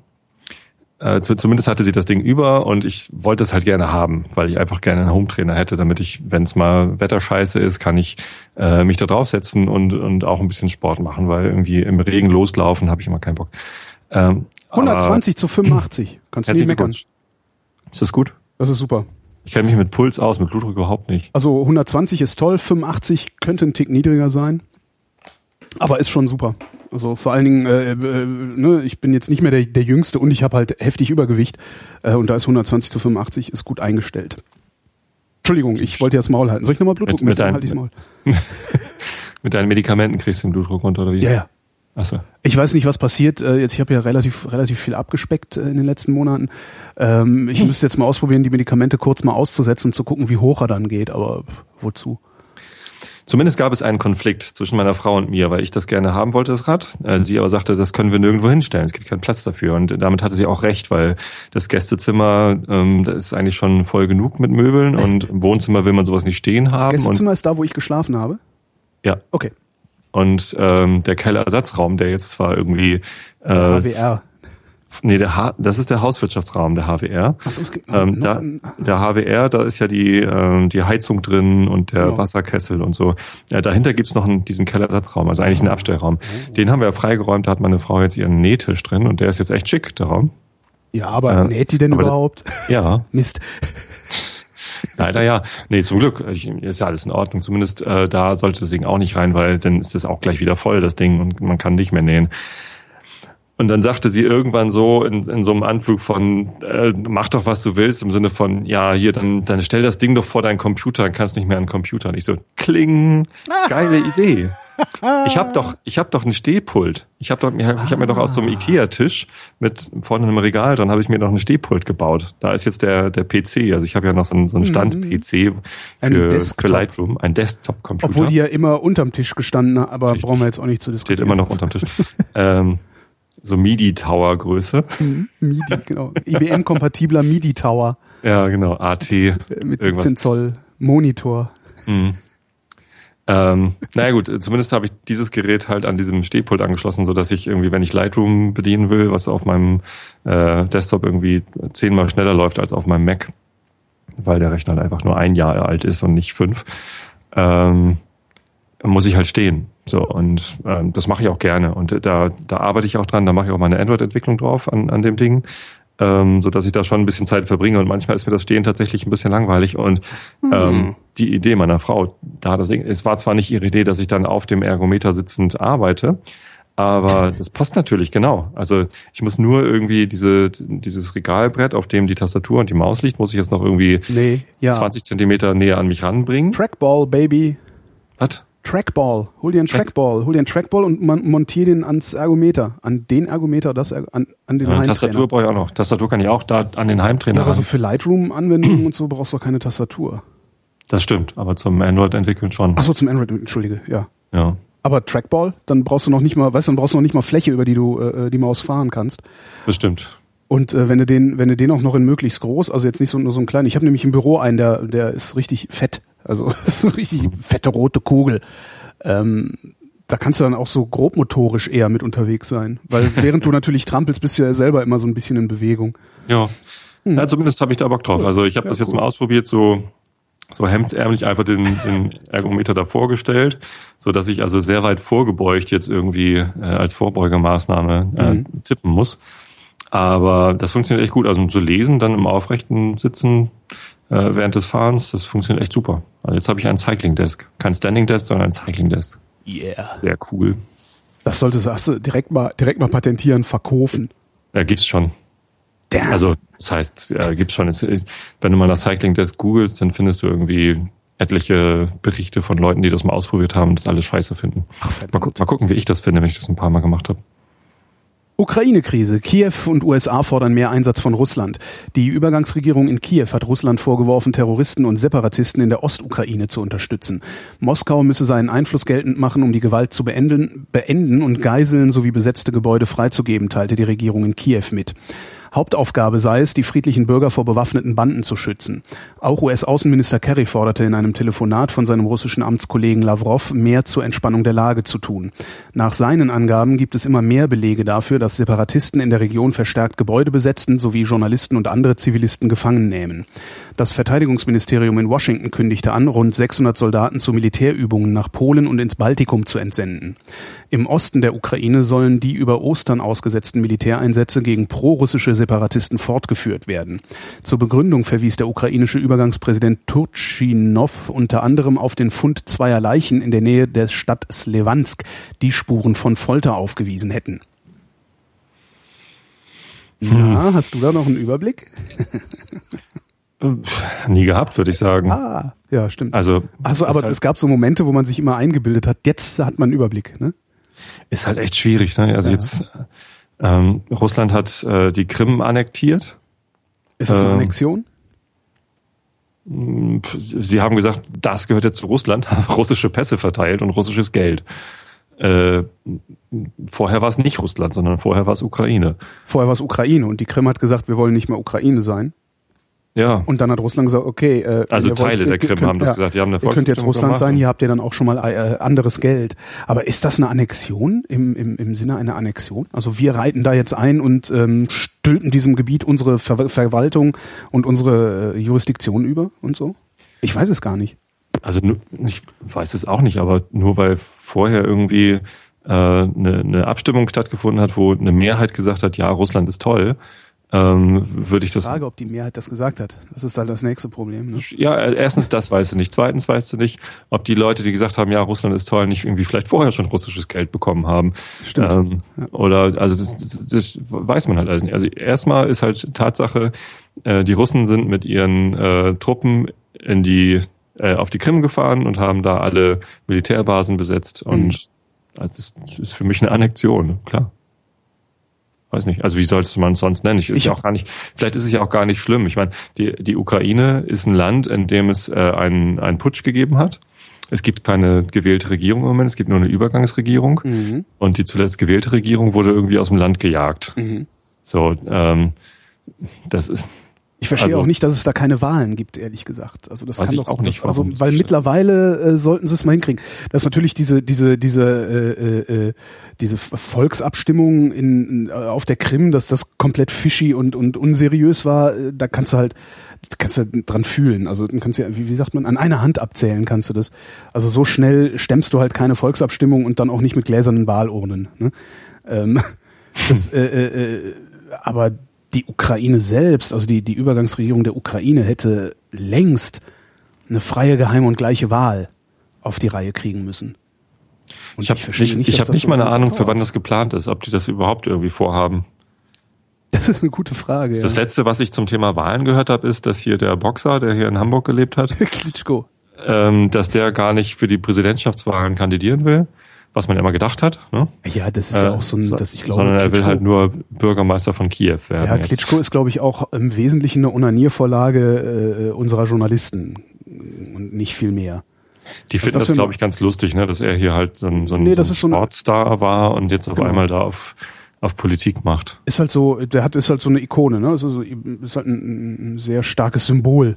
äh, zumindest hatte sie das Ding über und ich wollte es halt gerne haben, weil ich einfach gerne einen Hometrainer hätte, damit ich, wenn es mal Wetterscheiße ist, kann ich äh, mich da draufsetzen und, und auch ein bisschen Sport machen, weil irgendwie im Regen loslaufen habe ich immer keinen Bock. Ähm, 120 aber, zu 85, kannst du nicht meckern. Ist das gut? Das ist super. Ich kenne mich mit Puls aus, mit Blutdruck überhaupt nicht. Also 120 ist toll, 85 könnte ein Tick niedriger sein, aber ist schon super. Also vor allen Dingen, äh, äh, ne, ich bin jetzt nicht mehr der, der Jüngste und ich habe halt heftig Übergewicht. Äh, und da ist 120 zu 85 ist gut eingestellt. Entschuldigung, ich wollte ja das Maul halten. Soll ich nochmal Blutdruck messen? Halt ich's Maul. mit deinen Medikamenten kriegst du den Blutdruck runter oder wie? Ja, ja. Achso. Ich weiß nicht, was passiert. Äh, jetzt, ich habe ja relativ, relativ viel abgespeckt äh, in den letzten Monaten. Ähm, ich müsste jetzt mal ausprobieren, die Medikamente kurz mal auszusetzen, zu gucken, wie hoch er dann geht. Aber wozu? Zumindest gab es einen Konflikt zwischen meiner Frau und mir, weil ich das gerne haben wollte, das Rad. Äh, sie aber sagte, das können wir nirgendwo hinstellen, es gibt keinen Platz dafür. Und damit hatte sie auch recht, weil das Gästezimmer, ähm, das ist eigentlich schon voll genug mit Möbeln und im Wohnzimmer will man sowas nicht stehen haben. Das Gästezimmer ist da, wo ich geschlafen habe? Ja. Okay. Und ähm, der Kellerersatzraum, der jetzt zwar irgendwie äh, HWR. Nee, der H das ist der Hauswirtschaftsraum, der HWR. Ach so, es gibt ähm, da, der HWR, da ist ja die, ähm, die Heizung drin und der ja. Wasserkessel und so. Ja, dahinter gibt's noch einen, diesen Kellersatzraum, also eigentlich einen Abstellraum. Oh. Den haben wir ja freigeräumt, da hat meine Frau jetzt ihren Nähtisch drin und der ist jetzt echt schick, der Raum. Ja, aber äh, näht die denn überhaupt? Ja. Mist. Leider ja. Nee, zum Glück ich, ist ja alles in Ordnung. Zumindest äh, da sollte das Ding auch nicht rein, weil dann ist das auch gleich wieder voll, das Ding, und man kann nicht mehr nähen. Und dann sagte sie irgendwann so in, in so einem Anflug von, äh, mach doch, was du willst, im Sinne von, ja, hier, dann, dann stell das Ding doch vor deinen Computer, dann kannst du nicht mehr an den Computer. Und ich so, kling, geile Idee. Ich habe doch, ich habe doch ein Stehpult. Ich habe doch, ich habe hab mir doch aus so einem Ikea-Tisch mit vorne einem Regal, dann habe ich mir noch ein Stehpult gebaut. Da ist jetzt der der PC. Also ich habe ja noch so einen, so einen Stand-PC für, für Lightroom, ein Desktop-Computer. Obwohl die ja immer unterm Tisch gestanden, aber Richtig. brauchen wir jetzt auch nicht zu diskutieren. Steht immer noch unterm Tisch. ähm, so MIDI-Tower-Größe. MIDI, genau. IBM-kompatibler MIDI-Tower. Ja, genau. AT. Mit 17 irgendwas. Zoll Monitor. Mhm. Ähm, naja gut, zumindest habe ich dieses Gerät halt an diesem Stehpult angeschlossen, so dass ich irgendwie, wenn ich Lightroom bedienen will, was auf meinem äh, Desktop irgendwie zehnmal schneller läuft als auf meinem Mac, weil der Rechner halt einfach nur ein Jahr alt ist und nicht fünf, ähm, muss ich halt stehen. So, und ähm, das mache ich auch gerne. Und da, da arbeite ich auch dran, da mache ich auch meine Android-Entwicklung drauf an, an dem Ding ähm, so dass ich da schon ein bisschen Zeit verbringe und manchmal ist mir das Stehen tatsächlich ein bisschen langweilig und mhm. ähm, die Idee meiner Frau, da das, es war zwar nicht ihre Idee, dass ich dann auf dem Ergometer sitzend arbeite, aber das passt natürlich genau. Also ich muss nur irgendwie diese dieses Regalbrett, auf dem die Tastatur und die Maus liegt, muss ich jetzt noch irgendwie nee, ja. 20 Zentimeter näher an mich ranbringen. Trackball, Baby. Was? Trackball. Hol dir einen Trackball. Hol dir einen Trackball und montier den ans Ergometer. An den Ergometer, das an, an den ja, Tastatur brauche ich auch noch. Tastatur kann ich auch da an den Heimtrainer. Ja, aber so für Lightroom-Anwendungen und so brauchst du keine Tastatur. Das stimmt, aber zum Android-Entwickeln schon. Ach so, zum Android, entschuldige, ja. Ja. Aber Trackball, dann brauchst du noch nicht mal, weißt du, dann brauchst du noch nicht mal Fläche, über die du äh, äh die Maus fahren kannst. Bestimmt. Und äh, wenn du den, wenn du den auch noch in möglichst groß, also jetzt nicht so nur so ein kleiner, ich habe nämlich im Büro einen, der, der ist richtig fett, also richtig fette rote Kugel. Ähm, da kannst du dann auch so grobmotorisch eher mit unterwegs sein. Weil während du natürlich trampelst, bist du ja selber immer so ein bisschen in Bewegung. Ja. Hm. Ja, zumindest habe ich da Bock drauf. Also ich habe ja, das jetzt cool. mal ausprobiert, so so hemdsärmlich einfach den, den Ergometer da vorgestellt, so dass ich also sehr weit vorgebeugt jetzt irgendwie äh, als Vorbeugemaßnahme äh, mhm. tippen muss. Aber das funktioniert echt gut. Also zu lesen, dann im aufrechten Sitzen äh, während des Fahrens. Das funktioniert echt super. Also jetzt habe ich ein Cycling Desk. Kein Standing Desk, sondern ein Cycling Desk. Yeah. Sehr cool. Das solltest du direkt mal, direkt mal patentieren, verkaufen. Ja, gibt's schon. Damn. Also, das heißt, ja, gibt's schon. wenn du mal nach Cycling Desk googelst, dann findest du irgendwie etliche Berichte von Leuten, die das mal ausprobiert haben und das alles scheiße finden. Ach, mal, mal gucken, wie ich das finde, wenn ich das ein paar Mal gemacht habe. Ukraine-Krise. Kiew und USA fordern mehr Einsatz von Russland. Die Übergangsregierung in Kiew hat Russland vorgeworfen, Terroristen und Separatisten in der Ostukraine zu unterstützen. Moskau müsse seinen Einfluss geltend machen, um die Gewalt zu beenden, beenden und Geiseln sowie besetzte Gebäude freizugeben, teilte die Regierung in Kiew mit. Hauptaufgabe sei es, die friedlichen Bürger vor bewaffneten Banden zu schützen. Auch US-Außenminister Kerry forderte in einem Telefonat von seinem russischen Amtskollegen Lavrov, mehr zur Entspannung der Lage zu tun. Nach seinen Angaben gibt es immer mehr Belege dafür, dass Separatisten in der Region verstärkt Gebäude besetzen sowie Journalisten und andere Zivilisten gefangen nehmen. Das Verteidigungsministerium in Washington kündigte an, rund 600 Soldaten zu Militärübungen nach Polen und ins Baltikum zu entsenden. Im Osten der Ukraine sollen die über Ostern ausgesetzten Militäreinsätze gegen prorussische Separatisten fortgeführt werden. Zur Begründung verwies der ukrainische Übergangspräsident Turchinov unter anderem auf den Fund zweier Leichen in der Nähe der Stadt Slevansk, die Spuren von Folter aufgewiesen hätten. Na, hm. hast du da noch einen Überblick? Nie gehabt, würde ich sagen. Ah, ja, stimmt. Also, also aber halt es gab so Momente, wo man sich immer eingebildet hat, jetzt hat man einen Überblick, ne? Ist halt echt schwierig, ne? Also ja. jetzt ähm, Russland hat äh, die Krim annektiert. Ist das eine ähm, Annexion? Sie haben gesagt, das gehört jetzt zu Russland, russische Pässe verteilt und russisches Geld. Äh, vorher war es nicht Russland, sondern vorher war es Ukraine. Vorher war es Ukraine und die Krim hat gesagt, wir wollen nicht mehr Ukraine sein. Ja. Und dann hat Russland gesagt, okay, äh, also Teile wollt, der Krim könnt, haben das ja, gesagt, die haben eine Ihr könnt jetzt Russland gemacht. sein, hier habt ihr dann auch schon mal äh, anderes Geld. Aber ist das eine Annexion im, im, im Sinne einer Annexion? Also wir reiten da jetzt ein und ähm, stülpen diesem Gebiet unsere Ver Verwaltung und unsere äh, Jurisdiktion über und so? Ich weiß es gar nicht. Also ich weiß es auch nicht, aber nur weil vorher irgendwie äh, eine, eine Abstimmung stattgefunden hat, wo eine Mehrheit gesagt hat, ja, Russland ist toll, ähm, würde ich das. Frage, ob die Mehrheit das gesagt hat. Das ist halt das nächste Problem. Ne? Ja, erstens, das weißt du nicht. Zweitens weißt du nicht, ob die Leute, die gesagt haben, ja, Russland ist toll, nicht irgendwie vielleicht vorher schon russisches Geld bekommen haben. Stimmt. Ähm, Ja. Oder, also das, das, das weiß man halt alles nicht. Also erstmal ist halt Tatsache, äh, die Russen sind mit ihren äh, Truppen in die, äh, auf die Krim gefahren und haben da alle Militärbasen besetzt und Mhm. also das ist für mich eine Annexion, klar. Weiß nicht. Also wie sollte man es sonst nennen? Ich, ist Ich- ja auch gar nicht, vielleicht ist es ja auch gar nicht schlimm. Ich meine, die, die Ukraine ist ein Land, in dem es äh, einen, einen Putsch gegeben hat. Es gibt keine gewählte Regierung im Moment, es gibt nur eine Übergangsregierung. Mhm. Und die zuletzt gewählte Regierung wurde irgendwie aus dem Land gejagt. Mhm. So, ähm, das ist, Ich verstehe Also- auch nicht, dass es da keine Wahlen gibt, ehrlich gesagt. Also das kann doch auch nicht, also weil mittlerweile äh, sollten sie es mal hinkriegen. Das ist natürlich diese diese diese äh, äh, äh, diese Volksabstimmung in, äh, auf der Krim, dass das komplett fishy und und unseriös war. äh, Da kannst du halt kannst du dran fühlen. Also dann kannst du ja, wie, wie sagt man, an einer Hand abzählen kannst du das. Also so schnell stemmst du halt keine Volksabstimmung und dann auch nicht mit gläsernen Wahlurnen. Ne? Ähm, das, äh, äh, äh, aber die Ukraine selbst, also die, die Übergangsregierung der Ukraine hätte längst eine freie, geheime und gleiche Wahl auf die Reihe kriegen müssen. Und ich habe verstehe nicht, ich hab das nicht so mal eine Ahnung, für dauert. wann das geplant ist, ob die das überhaupt irgendwie vorhaben. Das ist eine gute Frage. Das ja. letzte, was ich zum Thema Wahlen gehört habe, ist, dass hier der Boxer, der hier in Hamburg gelebt hat, Klitschko. ähm, dass der gar nicht für die Präsidentschaftswahlen kandidieren will, was man immer gedacht hat. Ne? Ja, das ist ja Äh, auch so ein, so- das ich glaube. sondern er will halt nur Bürgermeister von Kiew werden. Ja, jetzt. Klitschko ist, glaube ich, auch im Wesentlichen eine Onaniervorlage äh, unserer Journalisten und nicht viel mehr. Die finden das das, glaube ich, ganz lustig, ne? dass er hier halt so ein, so ein, Nee, so ein ist so Sportstar war und jetzt auf Genau. einmal da auf, auf Politik macht. Ist halt so, der hat ist halt so eine Ikone, ne? Ist, also, ist halt ein, ein sehr starkes Symbol.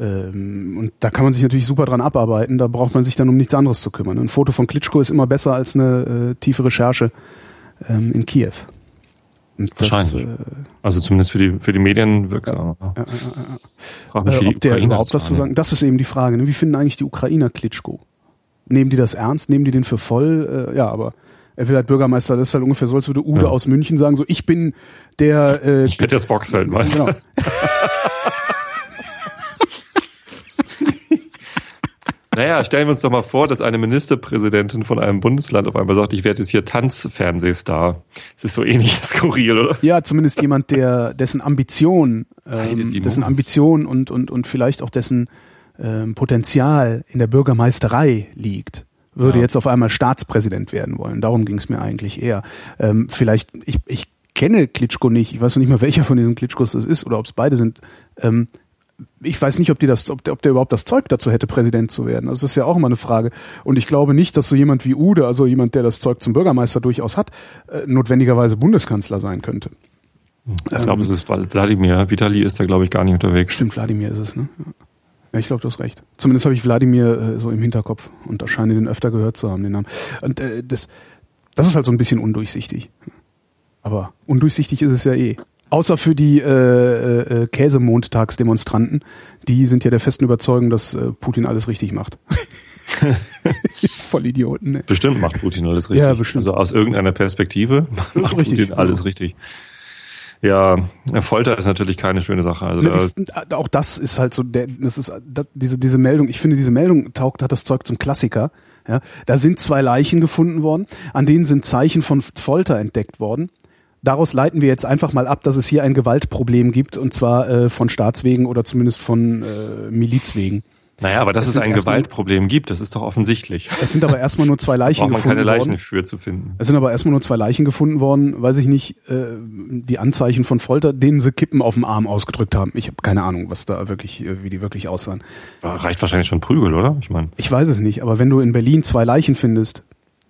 Ähm, und da kann man sich natürlich super dran abarbeiten. Da braucht man sich dann um nichts anderes zu kümmern. Ein Foto von Klitschko ist immer besser als eine äh, tiefe Recherche ähm, in Kiew. Und das, Wahrscheinlich. Äh, Also zumindest für die, für die Medien wirksam. Frag mich, wie äh, die ob der Ukrainer überhaupt was zu sagen. Das ist eben die Frage. Ne? Wie finden eigentlich die Ukrainer Klitschko? Nehmen die das ernst? Nehmen die den für voll? Äh, ja, aber er will halt Bürgermeister. Das ist halt ungefähr so, als würde Ude Ja. aus München sagen: So, ich bin der. Äh, Ich werde jetzt Boxweltmeister. Genau. Naja, stellen wir uns doch mal vor, dass eine Ministerpräsidentin von einem Bundesland auf einmal sagt, ich werde jetzt hier Tanzfernsehstar. Es ist so ähnlich skurril, oder? Ja, zumindest jemand, der dessen Ambition, ähm, dessen Ambition und und und vielleicht auch dessen ähm, Potenzial in der Bürgermeisterei liegt, würde Ja. jetzt auf einmal Staatspräsident werden wollen. Darum ging es mir eigentlich eher. Ähm, vielleicht ich ich kenne Klitschko nicht. Ich weiß noch nicht mal, welcher von diesen Klitschkos das ist oder ob es beide sind. Ähm, ich weiß nicht, ob die das, ob der, ob der überhaupt das Zeug dazu hätte, Präsident zu werden. Das ist ja auch immer eine Frage. Und ich glaube nicht, dass so jemand wie Ude, also jemand, der das Zeug zum Bürgermeister durchaus hat, äh, notwendigerweise Bundeskanzler sein könnte. Ich glaube, es ist Wladimir. Vitali ist da, glaube ich, gar nicht unterwegs. Stimmt, Wladimir ist es, ne? Ja. Ja, ich glaube, du hast recht. Zumindest habe ich Wladimir äh, so im Hinterkopf und da scheine den öfter gehört zu haben, den Namen. Und äh, das, das ist halt so ein bisschen undurchsichtig. Aber undurchsichtig ist es ja eh. Außer für die äh, äh, Käsemontagsdemonstranten, die sind ja der festen Überzeugung, dass äh, Putin alles richtig macht. Voll Idioten, ne? Bestimmt macht Putin alles richtig. Ja, bestimmt. Also aus irgendeiner Perspektive macht richtig, Putin alles genau. richtig. Ja, Folter ist natürlich keine schöne Sache. Also Ne, da, die, auch das ist halt so, der, das ist das, diese diese Meldung. Ich finde, diese Meldung taugt hat das Zeug zum Klassiker. Ja, da sind zwei Leichen gefunden worden, an denen sind Zeichen von Folter entdeckt worden. Daraus leiten wir jetzt einfach mal ab, dass es hier ein Gewaltproblem gibt und zwar äh, von Staatswegen oder zumindest von äh, Milizwegen. naja, aber dass es es ein Gewaltproblem gibt, das ist doch offensichtlich. Es sind aber erstmal nur zwei Leichen Braucht man gefunden keine Leichen worden. für zu finden. Es sind aber erstmal nur zwei Leichen gefunden worden, weiß ich nicht, äh, die Anzeichen von Folter, denen sie Kippen auf dem Arm ausgedrückt haben. Ich habe keine Ahnung, was da wirklich, äh, wie die wirklich aussahen. Reicht wahrscheinlich schon Prügel, oder? Ich meine, Ich weiß es nicht, aber wenn du in Berlin zwei Leichen findest,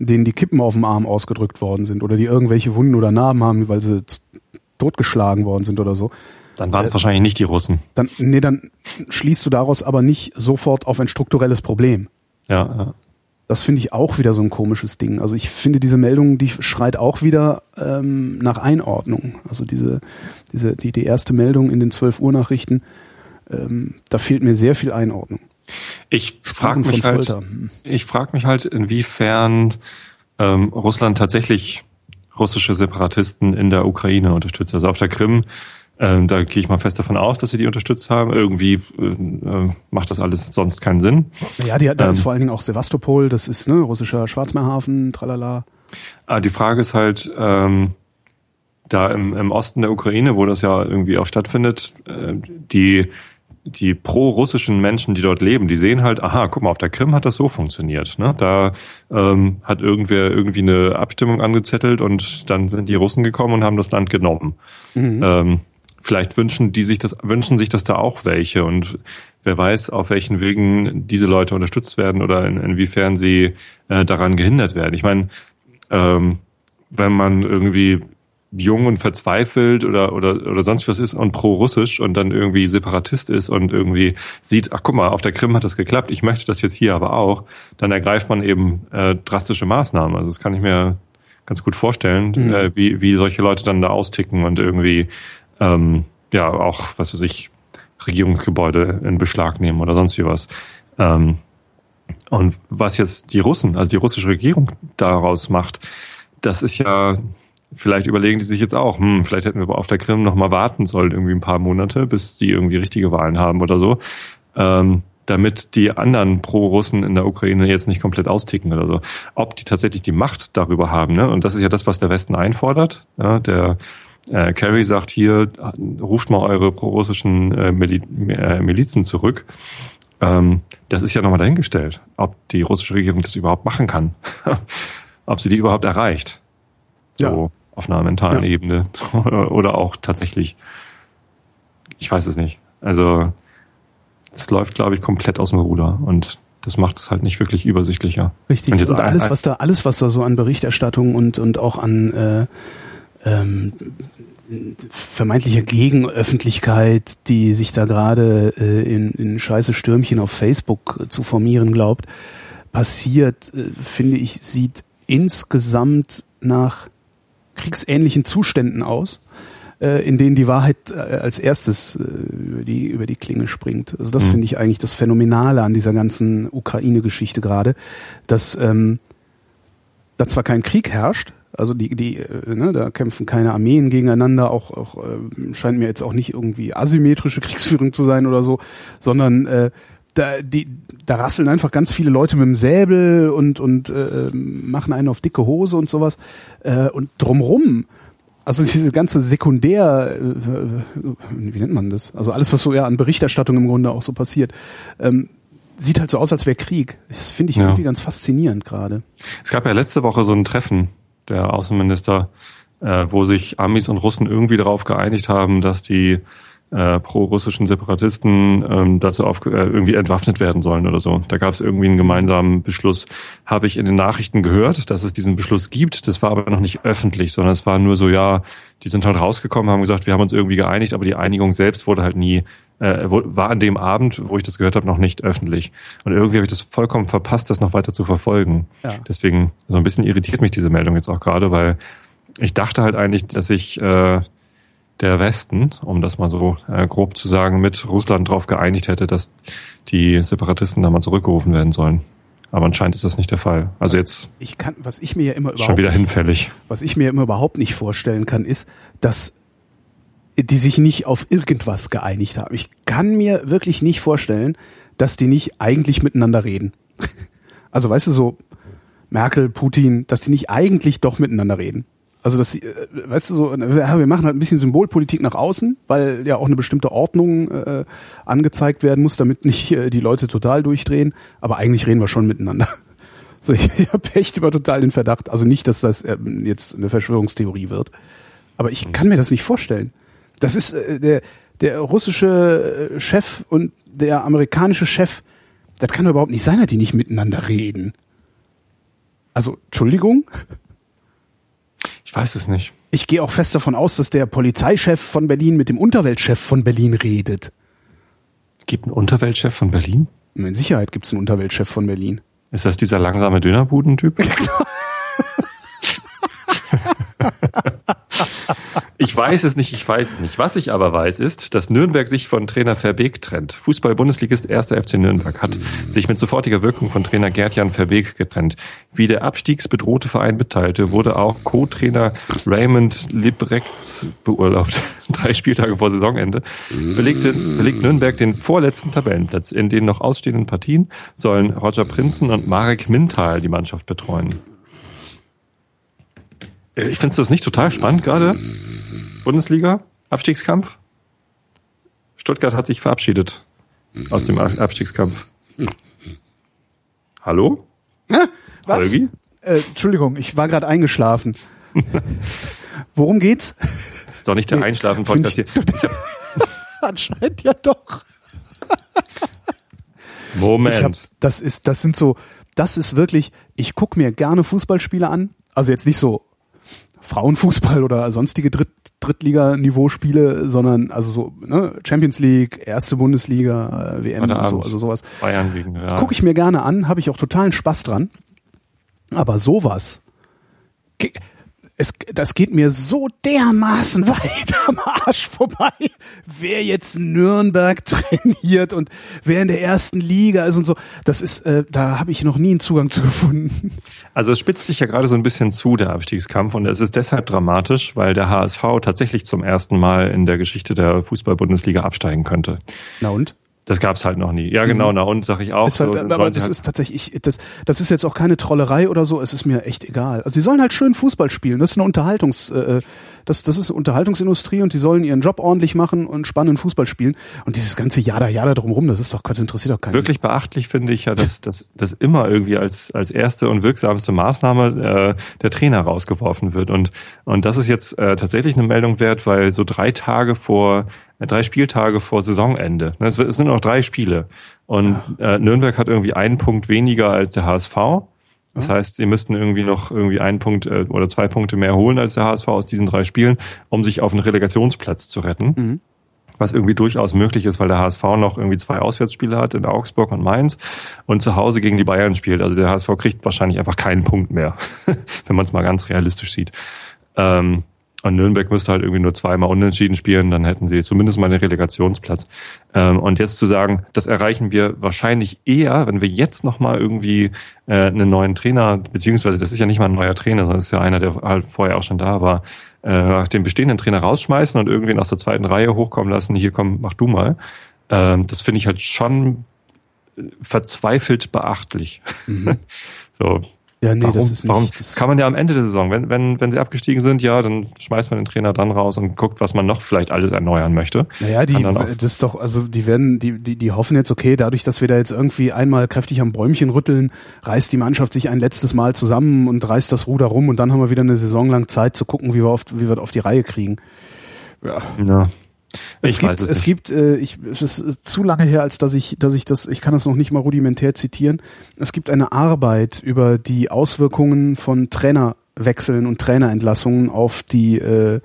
denen die Kippen auf dem Arm ausgedrückt worden sind oder die irgendwelche Wunden oder Narben haben, weil sie totgeschlagen worden sind oder so, dann waren es Äh, wahrscheinlich nicht die Russen. dann, nee, dann schließt du daraus aber nicht sofort auf ein strukturelles Problem. Ja, ja. Das finde ich auch wieder so ein komisches Ding. Also ich finde diese Meldung, die schreit auch wieder ähm, nach Einordnung. Also diese, diese, die, die erste Meldung in den 12 Uhr Nachrichten, ähm, da fehlt mir sehr viel Einordnung. Ich frage mich halt. Hm. ich frage mich halt, inwiefern ähm, Russland tatsächlich russische Separatisten in der Ukraine unterstützt. Also auf der Krim Ähm, da gehe ich mal fest davon aus, dass sie die unterstützt haben. Irgendwie äh, macht das alles sonst keinen Sinn. Ja, die, da ähm, ist vor allen Dingen auch Sevastopol, das ist ne, russischer Schwarzmeerhafen, tralala. Ah, die Frage ist halt, ähm, da im, im Osten der Ukraine, wo das ja irgendwie auch stattfindet, äh, die die pro-russischen Menschen, die dort leben, die sehen halt, aha, guck mal, auf der Krim hat das so funktioniert. Ne? Da ähm, hat irgendwer irgendwie eine Abstimmung angezettelt und dann sind die Russen gekommen und haben das Land genommen. Mhm. Ähm, vielleicht wünschen die sich das, wünschen sich das da auch welche und wer weiß, auf welchen Wegen diese Leute unterstützt werden oder in, inwiefern sie äh, daran gehindert werden. Ich meine, ähm, wenn man irgendwie jung und verzweifelt oder, oder, oder sonst was ist und pro-russisch und dann irgendwie Separatist ist und irgendwie sieht, ach guck mal, auf der Krim hat das geklappt, ich möchte das jetzt hier aber auch, dann ergreift man eben äh, drastische Maßnahmen. Also das kann ich mir ganz gut vorstellen, mhm. äh, wie, wie solche Leute dann da austicken und irgendwie ähm, ja auch, was weiß ich, Regierungsgebäude in Beschlag nehmen oder sonst wie was. Ähm, und was jetzt die Russen, also die russische Regierung daraus macht, das ist ja vielleicht überlegen die sich jetzt auch, hm, vielleicht hätten wir auf der Krim noch mal warten sollen, irgendwie ein paar Monate, bis die irgendwie richtige Wahlen haben oder so, ähm, damit die anderen Pro-Russen in der Ukraine jetzt nicht komplett austicken oder so. Ob die tatsächlich die Macht darüber haben, ne? Und das ist ja das, was der Westen einfordert. Ja? Der äh, Kerry sagt hier, ruft mal eure pro-russischen äh, Mil äh, Milizen zurück. Ähm, das ist ja nochmal dahingestellt, ob die russische Regierung das überhaupt machen kann. ob sie die überhaupt erreicht. So. Ja auf einer mentalen ja. Ebene oder auch tatsächlich. Ich weiß es nicht. Also es läuft, glaube ich, komplett aus dem Ruder und das macht es halt nicht wirklich übersichtlicher. Richtig. Und, und alles, was da, alles, was da so an Berichterstattung und und auch an äh, ähm, vermeintlicher Gegenöffentlichkeit, die sich da gerade äh, in, in scheiße Stürmchen auf Facebook zu formieren glaubt, passiert, äh, finde ich, sieht insgesamt nach kriegsähnlichen Zuständen aus, äh, in denen die Wahrheit äh, als erstes äh, über, die, über die Klinge springt. Also das mhm. finde ich eigentlich das Phänomenale an dieser ganzen Ukraine-Geschichte gerade, dass ähm, da zwar kein Krieg herrscht, also die, die, äh, ne, da kämpfen keine Armeen gegeneinander, auch, auch äh, scheint mir jetzt auch nicht irgendwie asymmetrische Kriegsführung zu sein oder so, sondern äh, da, die, da rasseln einfach ganz viele Leute mit dem Säbel und, und äh, machen einen auf dicke Hose und sowas. Äh, und drumrum, also diese ganze Sekundär, äh, wie nennt man das? Also alles, was so ja an Berichterstattung im Grunde auch so passiert, ähm, sieht halt so aus, als wäre Krieg. Das finde ich ja. irgendwie ganz faszinierend gerade. Es gab ja letzte Woche so ein Treffen der Außenminister, äh, wo sich Amis und Russen irgendwie darauf geeinigt haben, dass die äh, pro-russischen Separatisten ähm, dazu auf, äh, irgendwie entwaffnet werden sollen oder so. Da gab es irgendwie einen gemeinsamen Beschluss. Habe ich in den Nachrichten gehört, dass es diesen Beschluss gibt. Das war aber noch nicht öffentlich, sondern es war nur so, ja, die sind halt rausgekommen, haben gesagt, wir haben uns irgendwie geeinigt, aber die Einigung selbst wurde halt nie äh, war an dem Abend, wo ich das gehört habe, noch nicht öffentlich. Und irgendwie habe ich das vollkommen verpasst, das noch weiter zu verfolgen. Ja. Deswegen so ein bisschen irritiert mich diese Meldung jetzt auch gerade, weil ich dachte halt eigentlich, dass ich äh, der Westen, um das mal so äh, grob zu sagen, mit Russland darauf geeinigt hätte, dass die Separatisten da mal zurückgerufen werden sollen. Aber anscheinend ist das nicht der Fall. Also was jetzt. Ich kann, was ich mir ja immer überhaupt schon wieder hinfällig. Was ich mir immer überhaupt nicht vorstellen kann, ist, dass die sich nicht auf irgendwas geeinigt haben. Ich kann mir wirklich nicht vorstellen, dass die nicht eigentlich miteinander reden. Also weißt du so Merkel, Putin, dass die nicht eigentlich doch miteinander reden. Also das, äh, weißt du so, wir machen halt ein bisschen Symbolpolitik nach außen, weil ja auch eine bestimmte Ordnung äh, angezeigt werden muss, damit nicht äh, die Leute total durchdrehen. Aber eigentlich reden wir schon miteinander. So, ich, ich habe echt immer total den Verdacht. Also nicht, dass das äh, jetzt eine Verschwörungstheorie wird, aber ich kann mir das nicht vorstellen. Das ist äh, der der russische äh, Chef und der amerikanische Chef. Das kann doch überhaupt nicht sein, dass die nicht miteinander reden. Also Entschuldigung. Ich weiß es nicht. Ich gehe auch fest davon aus, dass der Polizeichef von Berlin mit dem Unterweltchef von Berlin redet. Gibt einen Unterweltchef von Berlin? In Sicherheit gibt es einen Unterweltchef von Berlin. Ist das dieser langsame Dönerbudentyp? Ich weiß es nicht, ich weiß es nicht. Was ich aber weiß, ist, dass Nürnberg sich von Trainer Verbeek trennt. Fußball-Bundesligist 1. FC Nürnberg hat sich mit sofortiger Wirkung von Trainer Gerd-Jan Verbeek getrennt. Wie der abstiegsbedrohte Verein mitteilte, wurde auch Co-Trainer Raymond Librechts beurlaubt. Drei Spieltage vor Saisonende. Belegte, belegt Nürnberg den vorletzten Tabellenplatz. In den noch ausstehenden Partien sollen Roger Prinzen und Marek Mintal die Mannschaft betreuen. Äh, ich finde das nicht total spannend gerade. Bundesliga, Abstiegskampf. Stuttgart hat sich verabschiedet aus dem Abstiegskampf. Hallo? Was? Holgi? Äh, Entschuldigung, ich war gerade eingeschlafen. Worum geht's? Das ist doch nicht der nee, Einschlafen-Podcast hier. Anscheinend ja doch. Moment. Hab, das ist, das sind so, das ist wirklich, ich gucke mir gerne Fußballspiele an. Also jetzt nicht so Frauenfußball oder sonstige Dritt, Drittliga-Niveau-Spiele, sondern also so ne, Champions League, erste Bundesliga, äh, WM und so, also sowas. Bayern wegen ja. Gucke ich mir gerne an, habe ich auch totalen Spaß dran. Aber sowas es, das geht mir so dermaßen weit am Arsch vorbei, wer jetzt Nürnberg trainiert und wer in der ersten Liga ist und so. Das ist, äh, da habe ich noch nie einen Zugang zu gefunden. Also es spitzt sich ja gerade so ein bisschen zu, der Abstiegskampf. Und es ist deshalb dramatisch, weil der HSV tatsächlich zum ersten Mal in der Geschichte der Fußball-Bundesliga absteigen könnte. Na und? Das gab's halt noch nie. Ja, genau, mhm. na und sag ich auch. Ist halt, so, aber das halt ist tatsächlich, das, das ist jetzt auch keine Trollerei oder so, es ist mir echt egal. Also sie sollen halt schön Fußball spielen. Das ist eine Unterhaltungs, äh, das, das ist Unterhaltungsindustrie und die sollen ihren Job ordentlich machen und spannenden Fußball spielen. Und dieses ganze Jada Jada drumherum, das ist doch, das interessiert doch keinen. Wirklich beachtlich finde ich ja, dass, dass, dass immer irgendwie als, als erste und wirksamste Maßnahme äh, der Trainer rausgeworfen wird. Und, und das ist jetzt äh, tatsächlich eine Meldung wert, weil so drei Tage vor drei Spieltage vor Saisonende. Es sind noch drei Spiele. Und ja. äh, Nürnberg hat irgendwie einen Punkt weniger als der HSV. Das heißt, sie müssten irgendwie noch irgendwie einen Punkt äh, oder zwei Punkte mehr holen als der HSV aus diesen drei Spielen, um sich auf einen Relegationsplatz zu retten. Mhm. Was irgendwie durchaus möglich ist, weil der HSV noch irgendwie zwei Auswärtsspiele hat in Augsburg und Mainz und zu Hause gegen die Bayern spielt. Also der HSV kriegt wahrscheinlich einfach keinen Punkt mehr, wenn man es mal ganz realistisch sieht. Ähm, und Nürnberg müsste halt irgendwie nur zweimal unentschieden spielen, dann hätten sie zumindest mal einen Relegationsplatz. Ähm, und jetzt zu sagen, das erreichen wir wahrscheinlich eher, wenn wir jetzt nochmal irgendwie äh, einen neuen Trainer, beziehungsweise das ist ja nicht mal ein neuer Trainer, sondern das ist ja einer, der halt vorher auch schon da war, äh, den bestehenden Trainer rausschmeißen und irgendwen aus der zweiten Reihe hochkommen lassen, hier komm, mach du mal. Ähm, das finde ich halt schon verzweifelt beachtlich. Mhm. so, ja, nee, warum, das ist nicht. Warum, das kann man ja am Ende der Saison, wenn, wenn, wenn sie abgestiegen sind, ja, dann schmeißt man den Trainer dann raus und guckt, was man noch vielleicht alles erneuern möchte. Naja, die, das ist doch, also die werden, die, die, die hoffen jetzt, okay, dadurch, dass wir da jetzt irgendwie einmal kräftig am Bäumchen rütteln, reißt die Mannschaft sich ein letztes Mal zusammen und reißt das Ruder rum und dann haben wir wieder eine Saison lang Zeit zu gucken, wie wir auf, wie wir auf die Reihe kriegen. Ja. ja. Es ich gibt, es, es gibt, äh, ich, es ist zu lange her, als dass ich, dass ich das, ich kann das noch nicht mal rudimentär zitieren. Es gibt eine Arbeit über die Auswirkungen von Trainerwechseln und Trainerentlassungen auf die äh,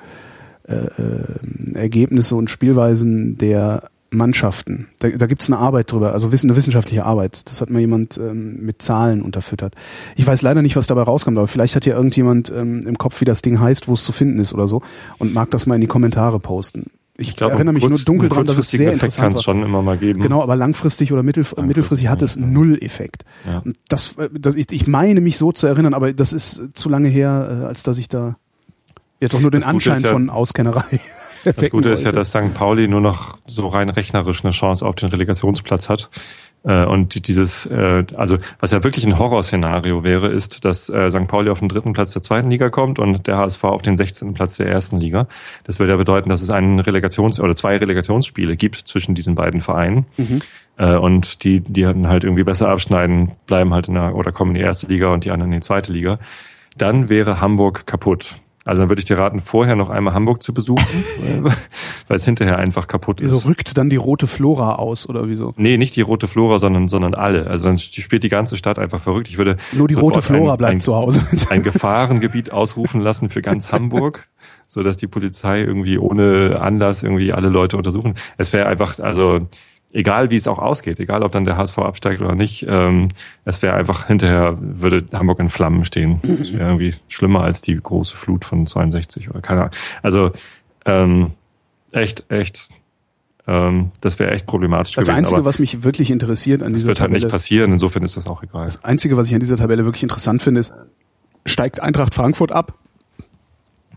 äh, äh Ergebnisse und Spielweisen der Mannschaften. Da, da gibt es eine Arbeit drüber, also eine wissenschaftliche Arbeit. Das hat mal jemand ähm, mit Zahlen unterfüttert. Ich weiß leider nicht, was dabei rauskommt, aber vielleicht hat ja irgendjemand ähm, im Kopf, wie das Ding heißt, wo es zu finden ist oder so und mag das mal in die Kommentare posten. Ich, ich glaub, erinnere mich kurz, nur dunkel dran, dass es sehr interessant war. schon immer mal geben. Genau, aber langfristig oder mittel, langfristig, mittelfristig hat es ja. null Effekt. Ja. Das, das, ich, ich meine mich so zu erinnern, aber das ist zu lange her, äh, als dass ich da jetzt auch nur den Anschein ja, von Auskennerei. Das Gute ist ja, dass St. Pauli nur noch so rein rechnerisch eine Chance auf den Relegationsplatz hat. Äh, und dieses, äh, also was ja wirklich ein Horrorszenario wäre, ist, dass äh, St. Pauli auf den dritten Platz der zweiten Liga kommt und der HSV auf den 16. Platz der ersten Liga. Das würde ja bedeuten, dass es einen Relegations- oder zwei Relegationsspiele gibt zwischen diesen beiden Vereinen. Mhm. Und die, die dann halt irgendwie besser abschneiden, bleiben halt in der, oder kommen in die erste Liga und die anderen in die zweite Liga. Dann wäre Hamburg kaputt. Also dann würde ich dir raten, vorher noch einmal Hamburg zu besuchen, weil es hinterher einfach kaputt ist. Wieso rückt dann die rote Flora aus oder wieso? Nee, nicht die rote Flora, sondern, sondern alle. Also dann spielt die ganze Stadt einfach verrückt. Ich würde nur die rote Flora ein, bleibt ein, zu Hause. ein Gefahrengebiet ausrufen lassen für ganz Hamburg, so dass die Polizei irgendwie ohne Anlass irgendwie alle Leute untersuchen. Es wäre einfach, also egal wie es auch ausgeht, egal ob dann der HSV absteigt oder nicht, ähm, es wäre einfach hinterher würde Hamburg in Flammen stehen. Es wäre irgendwie schlimmer als die große Flut von 62 oder keine Ahnung. Also Ähm, echt, echt. Ähm, das wäre echt problematisch Das gewesen. Einzige, was mich wirklich interessiert an das dieser wird halt Tabelle, nicht passieren. Insofern ist das auch egal. das Einzige, was ich an dieser Tabelle wirklich interessant finde, ist, steigt Eintracht Frankfurt ab?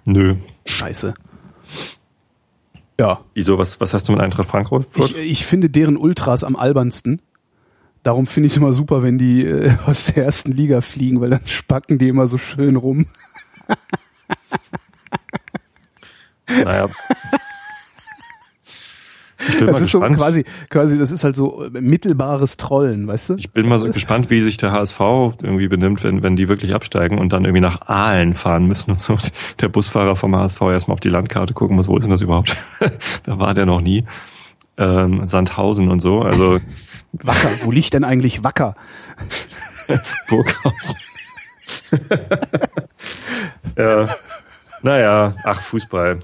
Nö. Scheiße. Ja, Wieso? Was, was hast du mit Eintracht Frankfurt? ich, ich finde deren Ultras am albernsten. Darum finde ich es immer super, wenn die äh, aus der ersten Liga fliegen, weil dann spacken die immer so schön rum. naja. Das ist so gespannt. quasi, quasi, das ist halt so äh, mittelbares Trollen, weißt du? Ich bin mal so gespannt, wie sich der HSV irgendwie benimmt, wenn, wenn die wirklich absteigen und dann irgendwie nach Aalen fahren müssen und so. Der Busfahrer vom HSV erstmal auf die Landkarte gucken muss, wo ist denn das überhaupt? da war der noch nie. Ähm, Sandhausen und so, also Wacker, wo liegt denn eigentlich Wacker? Burghaus. ja. Naja, ach, Fußball.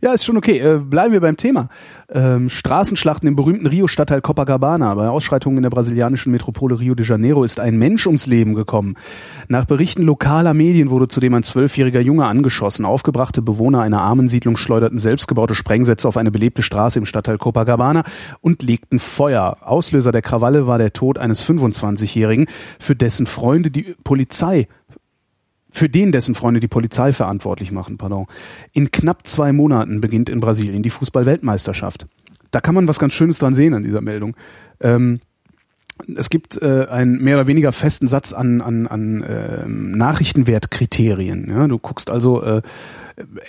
Ja, ist schon okay. Äh, bleiben wir beim Thema. Ähm, Straßenschlachten im berühmten Rio-Stadtteil Copacabana. Bei Ausschreitungen in der brasilianischen Metropole Rio de Janeiro ist ein Mensch ums Leben gekommen. Nach Berichten lokaler Medien wurde zudem ein zwölfjähriger Junge angeschossen. Aufgebrachte Bewohner einer Armensiedlung schleuderten selbstgebaute Sprengsätze auf eine belebte Straße im Stadtteil Copacabana und legten Feuer. Auslöser der Krawalle war der Tod eines 25-Jährigen, für dessen Freunde die Polizei für den dessen Freunde die Polizei verantwortlich machen. Pardon. In knapp zwei Monaten beginnt in Brasilien die Fußball-Weltmeisterschaft. Da kann man was ganz Schönes dran sehen an dieser Meldung. Ähm, es gibt äh, einen mehr oder weniger festen Satz an, an, an ähm, Nachrichtenwertkriterien. Ja? Du guckst also, äh,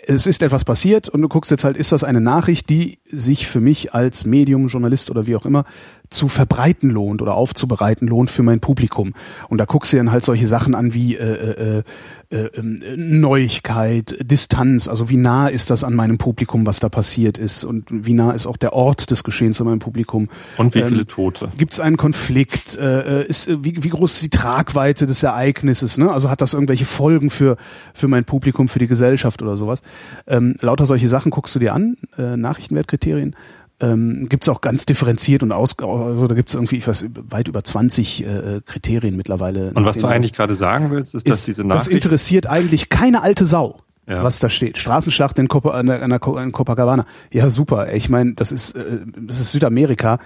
es ist etwas passiert und du guckst jetzt halt, ist das eine Nachricht, die sich für mich als Medium, Journalist oder wie auch immer zu verbreiten lohnt oder aufzubereiten lohnt für mein Publikum. Und da guckst du dann halt solche Sachen an wie äh, äh, äh, äh, Neuigkeit, Distanz, also wie nah ist das an meinem Publikum, was da passiert ist und wie nah ist auch der Ort des Geschehens an meinem Publikum. Und wie Ähm, viele Tote? Gibt es einen Konflikt? Äh, äh, ist, wie, wie groß ist die Tragweite des Ereignisses? Ne? Also hat das irgendwelche Folgen für, für mein Publikum, für die Gesellschaft oder sowas? Ähm, lauter solche Sachen guckst du dir an, äh, Nachrichtenwertkriterien. Ähm, gibt es auch ganz differenziert und aus, also da gibt es irgendwie, ich weiß, weit über 20 äh, Kriterien mittlerweile. Und was du eigentlich gerade sagen willst, ist, dass ist, diese das Nachricht... interessiert eigentlich keine alte Sau, Ja. was da steht. Straßenschlacht in, Copa, in, in Copacabana. Ja, super. Ich meine, das ist, äh, das ist Südamerika.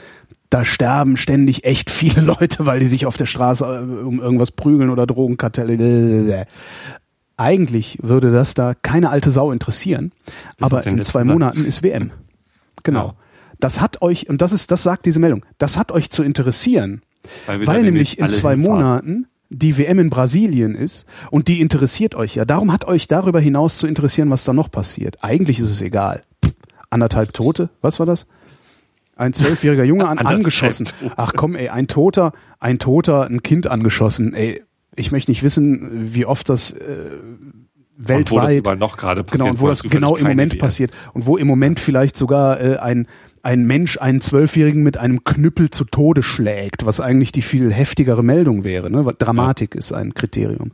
Da sterben ständig echt viele Leute, weil die sich auf der Straße äh, um irgendwas prügeln oder Drogenkartelle. Eigentlich würde das da keine alte Sau interessieren. Auf Aber in zwei Satz. Monaten ist WM. Genau. Ja. Das hat euch, und das ist, das sagt diese Meldung, das hat euch zu interessieren, Weil weil nämlich in zwei hinfahren. Monaten die WM in Brasilien ist und die interessiert euch ja. Darum hat euch darüber hinaus zu interessieren, was da noch passiert. Eigentlich ist es egal. Pff, Anderthalb Tote, was war das? Ein zwölfjähriger Junge an, angeschossen. Ach komm, ey, ein Toter, ein Toter, ein Kind angeschossen. Ey, ich möchte nicht wissen, wie oft das äh, Und wo das weltweit gerade passiert. Genau, und wo das genau im Moment passiert. Und wo im Moment vielleicht sogar äh, ein, ein Mensch einen Zwölfjährigen mit einem Knüppel zu Tode schlägt, was eigentlich die viel heftigere Meldung wäre. Ne? Dramatik ist ein Kriterium.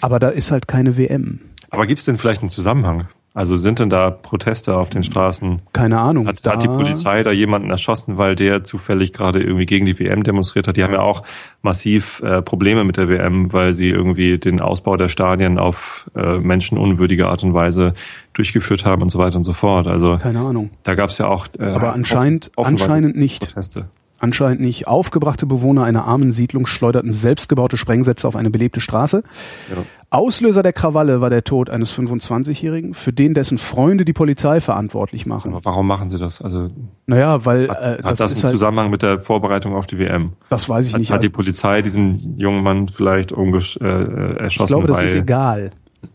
Aber da ist halt keine WM. Aber gibt es denn vielleicht einen Zusammenhang? Also sind denn da Proteste auf den Straßen? Keine Ahnung. Hat, hat die Polizei da jemanden erschossen, weil der zufällig gerade irgendwie gegen die WM demonstriert hat? Die haben ja auch massiv äh, Probleme mit der WM, weil sie irgendwie den Ausbau der Stadien auf äh, menschenunwürdige Art und Weise durchgeführt haben und so weiter und so fort. Also Keine Ahnung. da gab es ja auch äh, Aber anscheinend, offen- anscheinend nicht. Proteste. Anscheinend nicht. Aufgebrachte Bewohner einer armen Siedlung schleuderten selbstgebaute Sprengsätze auf eine belebte Straße. Ja. Auslöser der Krawalle war der Tod eines 25-Jährigen, für den dessen Freunde die Polizei verantwortlich machen. Aber warum machen sie das? Also Naja, weil hat, äh, hat das, das, ist einen halt, Zusammenhang mit der Vorbereitung auf die WM? das weiß ich Hat, nicht. hat die Also, Polizei diesen jungen Mann vielleicht äh, erschossen? ich glaube, das ist egal.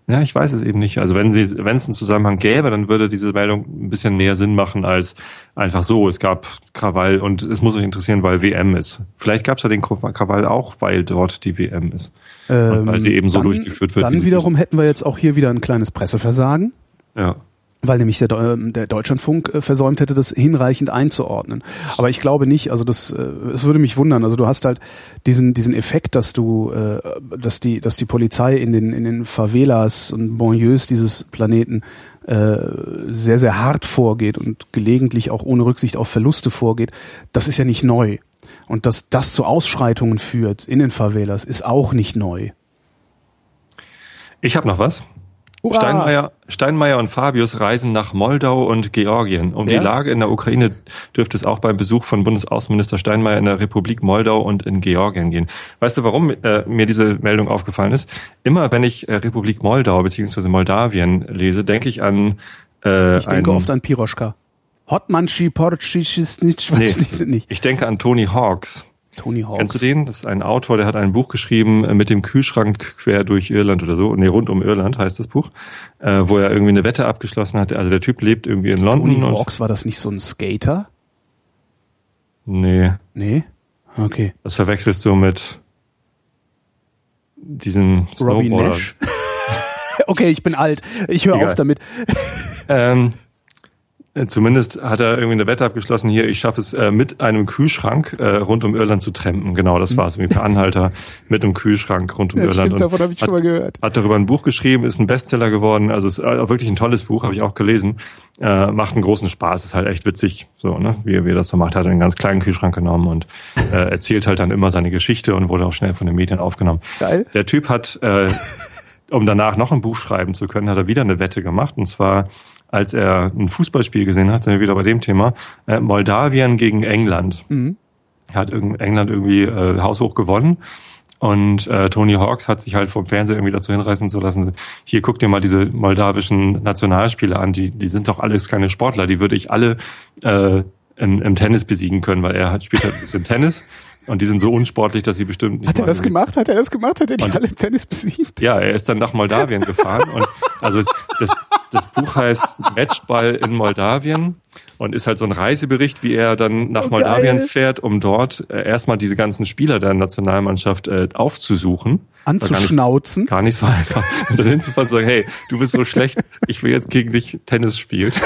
Ja, ich weiß es eben nicht. Also wenn sie, wenn es einen Zusammenhang gäbe, dann würde diese Meldung ein bisschen mehr Sinn machen als einfach so. Es gab Krawall und es muss euch interessieren, weil WM ist. Vielleicht gab es ja den Krawall auch, weil dort die WM ist. und weil sie eben so Ähm, dann, durchgeführt wird. Dann wiederum hätten wir jetzt auch hier wieder ein kleines Presseversagen. Ja. Weil nämlich der, Deu- der Deutschlandfunk äh, versäumt hätte, das hinreichend einzuordnen. Aber ich glaube nicht, also das, äh, es würde mich wundern. Also du hast halt diesen diesen Effekt, dass du, äh, dass die, dass die Polizei in den in den Favelas und Banlieues dieses Planeten sehr sehr hart vorgeht und gelegentlich auch ohne Rücksicht auf Verluste vorgeht. Das ist ja nicht neu. Und dass das zu Ausschreitungen führt in den Favelas, ist auch nicht neu. Ich habe noch was. Hurra! Steinmeier, Steinmeier und Fabius reisen nach Moldau und Georgien. Um Ja? die Lage in der Ukraine dürfte es auch beim Besuch von Bundesaußenminister Steinmeier in der Republik Moldau und in Georgien gehen. Weißt du, warum äh, mir diese Meldung aufgefallen ist? Immer wenn ich äh, Republik Moldau bzw. Moldawien lese, denke ich an äh, Ich denke einen- oft an Piroschka. Hotmanchi, Porcic ist nicht, Nee, nicht. ich denke an Tony Hawks. Tony Hawks. Kennst du den? Das ist ein Autor, der hat ein Buch geschrieben äh, mit dem Kühlschrank quer durch Irland oder so. Nee, rund um Irland heißt das Buch, äh, wo er irgendwie eine Wette abgeschlossen hat. Also der Typ lebt irgendwie in London. Tony Hawks, war das nicht so ein Skater? Nee, Nee? Okay. das verwechselst du mit diesem Robbie Snowboarder. Nash. okay, ich bin alt. Ich höre auf damit. Ähm, äh, zumindest hat er irgendwie eine Wette abgeschlossen, hier, ich schaffe es äh, mit einem Kühlschrank äh, rund um Irland zu trampen. Genau, das war es irgendwie per Anhalter mit einem Kühlschrank rund um Ja, Irland. stimmt, davon habe ich hat, schon mal gehört. hat darüber ein Buch geschrieben, ist ein Bestseller geworden, also ist äh, wirklich ein tolles Buch, habe ich auch gelesen. Äh, macht einen großen Spaß, ist halt echt witzig, so, ne, wie, wie er das so macht. Hat einen ganz kleinen Kühlschrank genommen und äh, erzählt halt dann immer seine Geschichte und wurde auch schnell von den Medien aufgenommen. Geil. Der Typ hat, äh, um danach noch ein Buch schreiben zu können, hat er wieder eine Wette gemacht. Und zwar, als er ein Fußballspiel gesehen hat, sind wir wieder bei dem Thema, äh, Moldawien gegen England. Mhm. Hat England irgendwie äh, haushoch gewonnen. Und äh, Tony Hawks hat sich halt vom Fernseher irgendwie dazu hinreißen zu lassen, hier guck dir mal diese moldawischen Nationalspieler an, die, die sind doch alles keine Sportler, die würde ich alle äh, im, im Tennis besiegen können, weil er hat, spielt halt ein bisschen Tennis und die sind so unsportlich, dass sie bestimmt nicht Hat er das gemacht? Hat er das gemacht? Hat er die Und- alle im Tennis besiegt? ja, er ist dann nach Moldawien gefahren und also das, das Buch heißt Matchball in Moldawien und ist halt so ein Reisebericht, wie er dann nach Oh, Moldawien geil. fährt, um dort äh, erstmal diese ganzen Spieler der Nationalmannschaft äh, aufzusuchen. War gar nicht- Anzuschnauzen? Gar nicht so einfach. Und dann hinzufahren und sagen, hey, du bist so schlecht, ich will jetzt gegen dich Tennis spielen.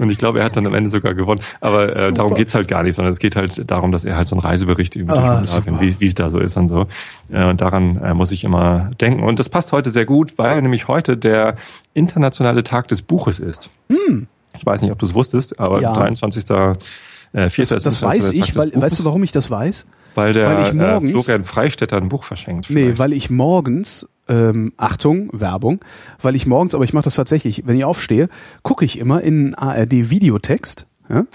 Und ich glaube, er hat dann am Ende sogar gewonnen. Aber äh, darum geht's halt gar nicht, sondern es geht halt darum, dass er halt so einen Reisebericht über Ah, wie es da so ist und so. Äh, und daran äh, muss ich immer denken. Und das passt heute sehr gut, weil nämlich heute der internationale Tag des Buches ist. Ich weiß nicht, ob du es wusstest, aber Hm. Ja. 23. Äh, 4. Das, das weiß ich, weil, weißt du, warum ich das weiß? Weil der weil ich morgens- äh, Florian Freistetter ein Buch verschenkt. Nee, vielleicht. weil ich morgens, ähm, Achtung, Werbung, weil ich morgens, aber ich mache das tatsächlich, wenn ich aufstehe, gucke ich immer in ARD-Videotext. Ja?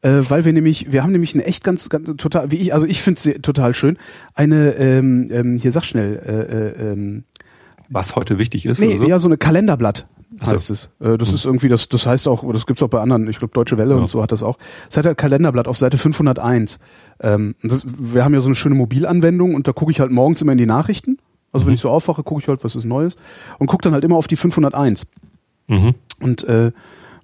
äh, weil wir nämlich, wir haben nämlich eine echt ganz, ganz total, wie ich, also ich finde es total schön, eine, ähm, ähm, hier sag schnell, äh, äh, ähm, Was heute wichtig ist. nee, oder so? ja, so eine Kalenderblatt Ach so. heißt es. Äh, das ist irgendwie, das, das heißt auch, das gibt's auch bei anderen, ich glaube Deutsche Welle Ja. und so hat das auch. Es hat ein Kalenderblatt auf Seite 501. Ähm, das, wir haben ja so eine schöne Mobilanwendung und da gucke ich halt morgens immer in die Nachrichten. Also Mhm. wenn ich so aufwache, gucke ich halt, was ist Neues und gucke dann halt immer auf die 501 Mhm. und äh,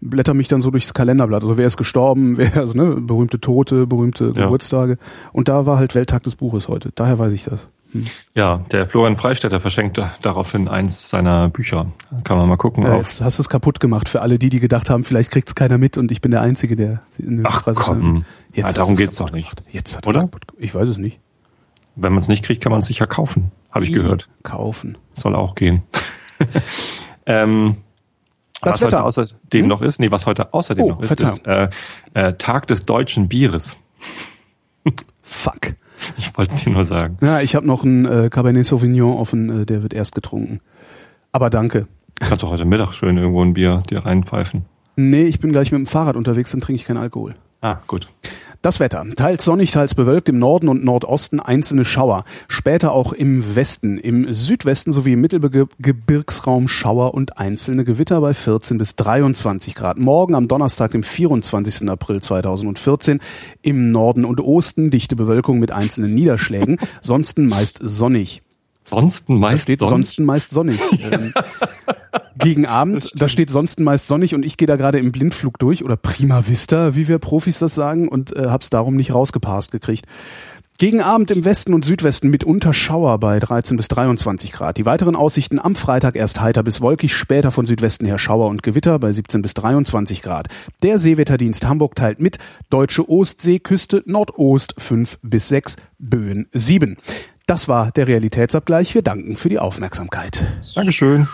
blätter mich dann so durchs Kalenderblatt. Also wer ist gestorben, wer, also ne, berühmte Tote, berühmte Ja. Geburtstage. Und da war halt Welttag des Buches heute. Daher weiß ich das. Hm. Ja, der Florian Freistetter verschenkt da- daraufhin eins seiner Bücher. Kann man mal gucken. Ja, jetzt hast du es kaputt gemacht für alle die, die gedacht haben, vielleicht kriegt's keiner mit und ich bin der Einzige, der in den Ach Preis- komm, Jetzt ja, darum geht's doch nicht. gemacht. Jetzt hat Oder? Kaputt. Ich weiß es nicht. Wenn man es nicht kriegt, kann man es sicher kaufen. Habe ich gehört. Kaufen. Soll auch gehen. ähm, Das was heute Wetter. außerdem Hm? noch ist, nee, was heute außerdem Oh, noch ist, Verzeihung. ist äh, äh, Tag des deutschen Bieres. Fuck. Ich wollte es dir nur sagen. Ja, ich habe noch einen äh, Cabernet Sauvignon offen, äh, der wird erst getrunken. Aber danke. Du kannst doch heute Mittag schön irgendwo ein Bier dir reinpfeifen. Nee, ich bin gleich mit dem Fahrrad unterwegs, dann trinke ich keinen Alkohol. Ah, gut. Das Wetter. Teils sonnig, teils bewölkt, im Norden und Nordosten einzelne Schauer. Später auch im Westen, im Südwesten sowie im Mittelgebirgsraum Schauer und einzelne Gewitter bei 14 bis 23 Grad. Morgen am Donnerstag, dem 24. April 2014, im Norden und Osten dichte Bewölkung mit einzelnen Niederschlägen, sonsten meist sonnig. Sonst Da meist steht sonst. sonst meist sonnig. Ähm, gegen Abend, da steht sonst meist sonnig und ich gehe da gerade im Blindflug durch oder prima vista, wie wir Profis das sagen und äh, hab's darum nicht rausgepasst gekriegt. Gegen Abend im Westen und Südwesten mitunter Schauer bei 13 bis 23 Grad. Die weiteren Aussichten am Freitag erst heiter bis wolkig, später von Südwesten her Schauer und Gewitter bei 17 bis 23 Grad. Der Seewetterdienst Hamburg teilt mit, deutsche Ostseeküste Nordost 5 bis 6, Böen 7. Das war der Realitätsabgleich. Wir danken für die Aufmerksamkeit. Dankeschön.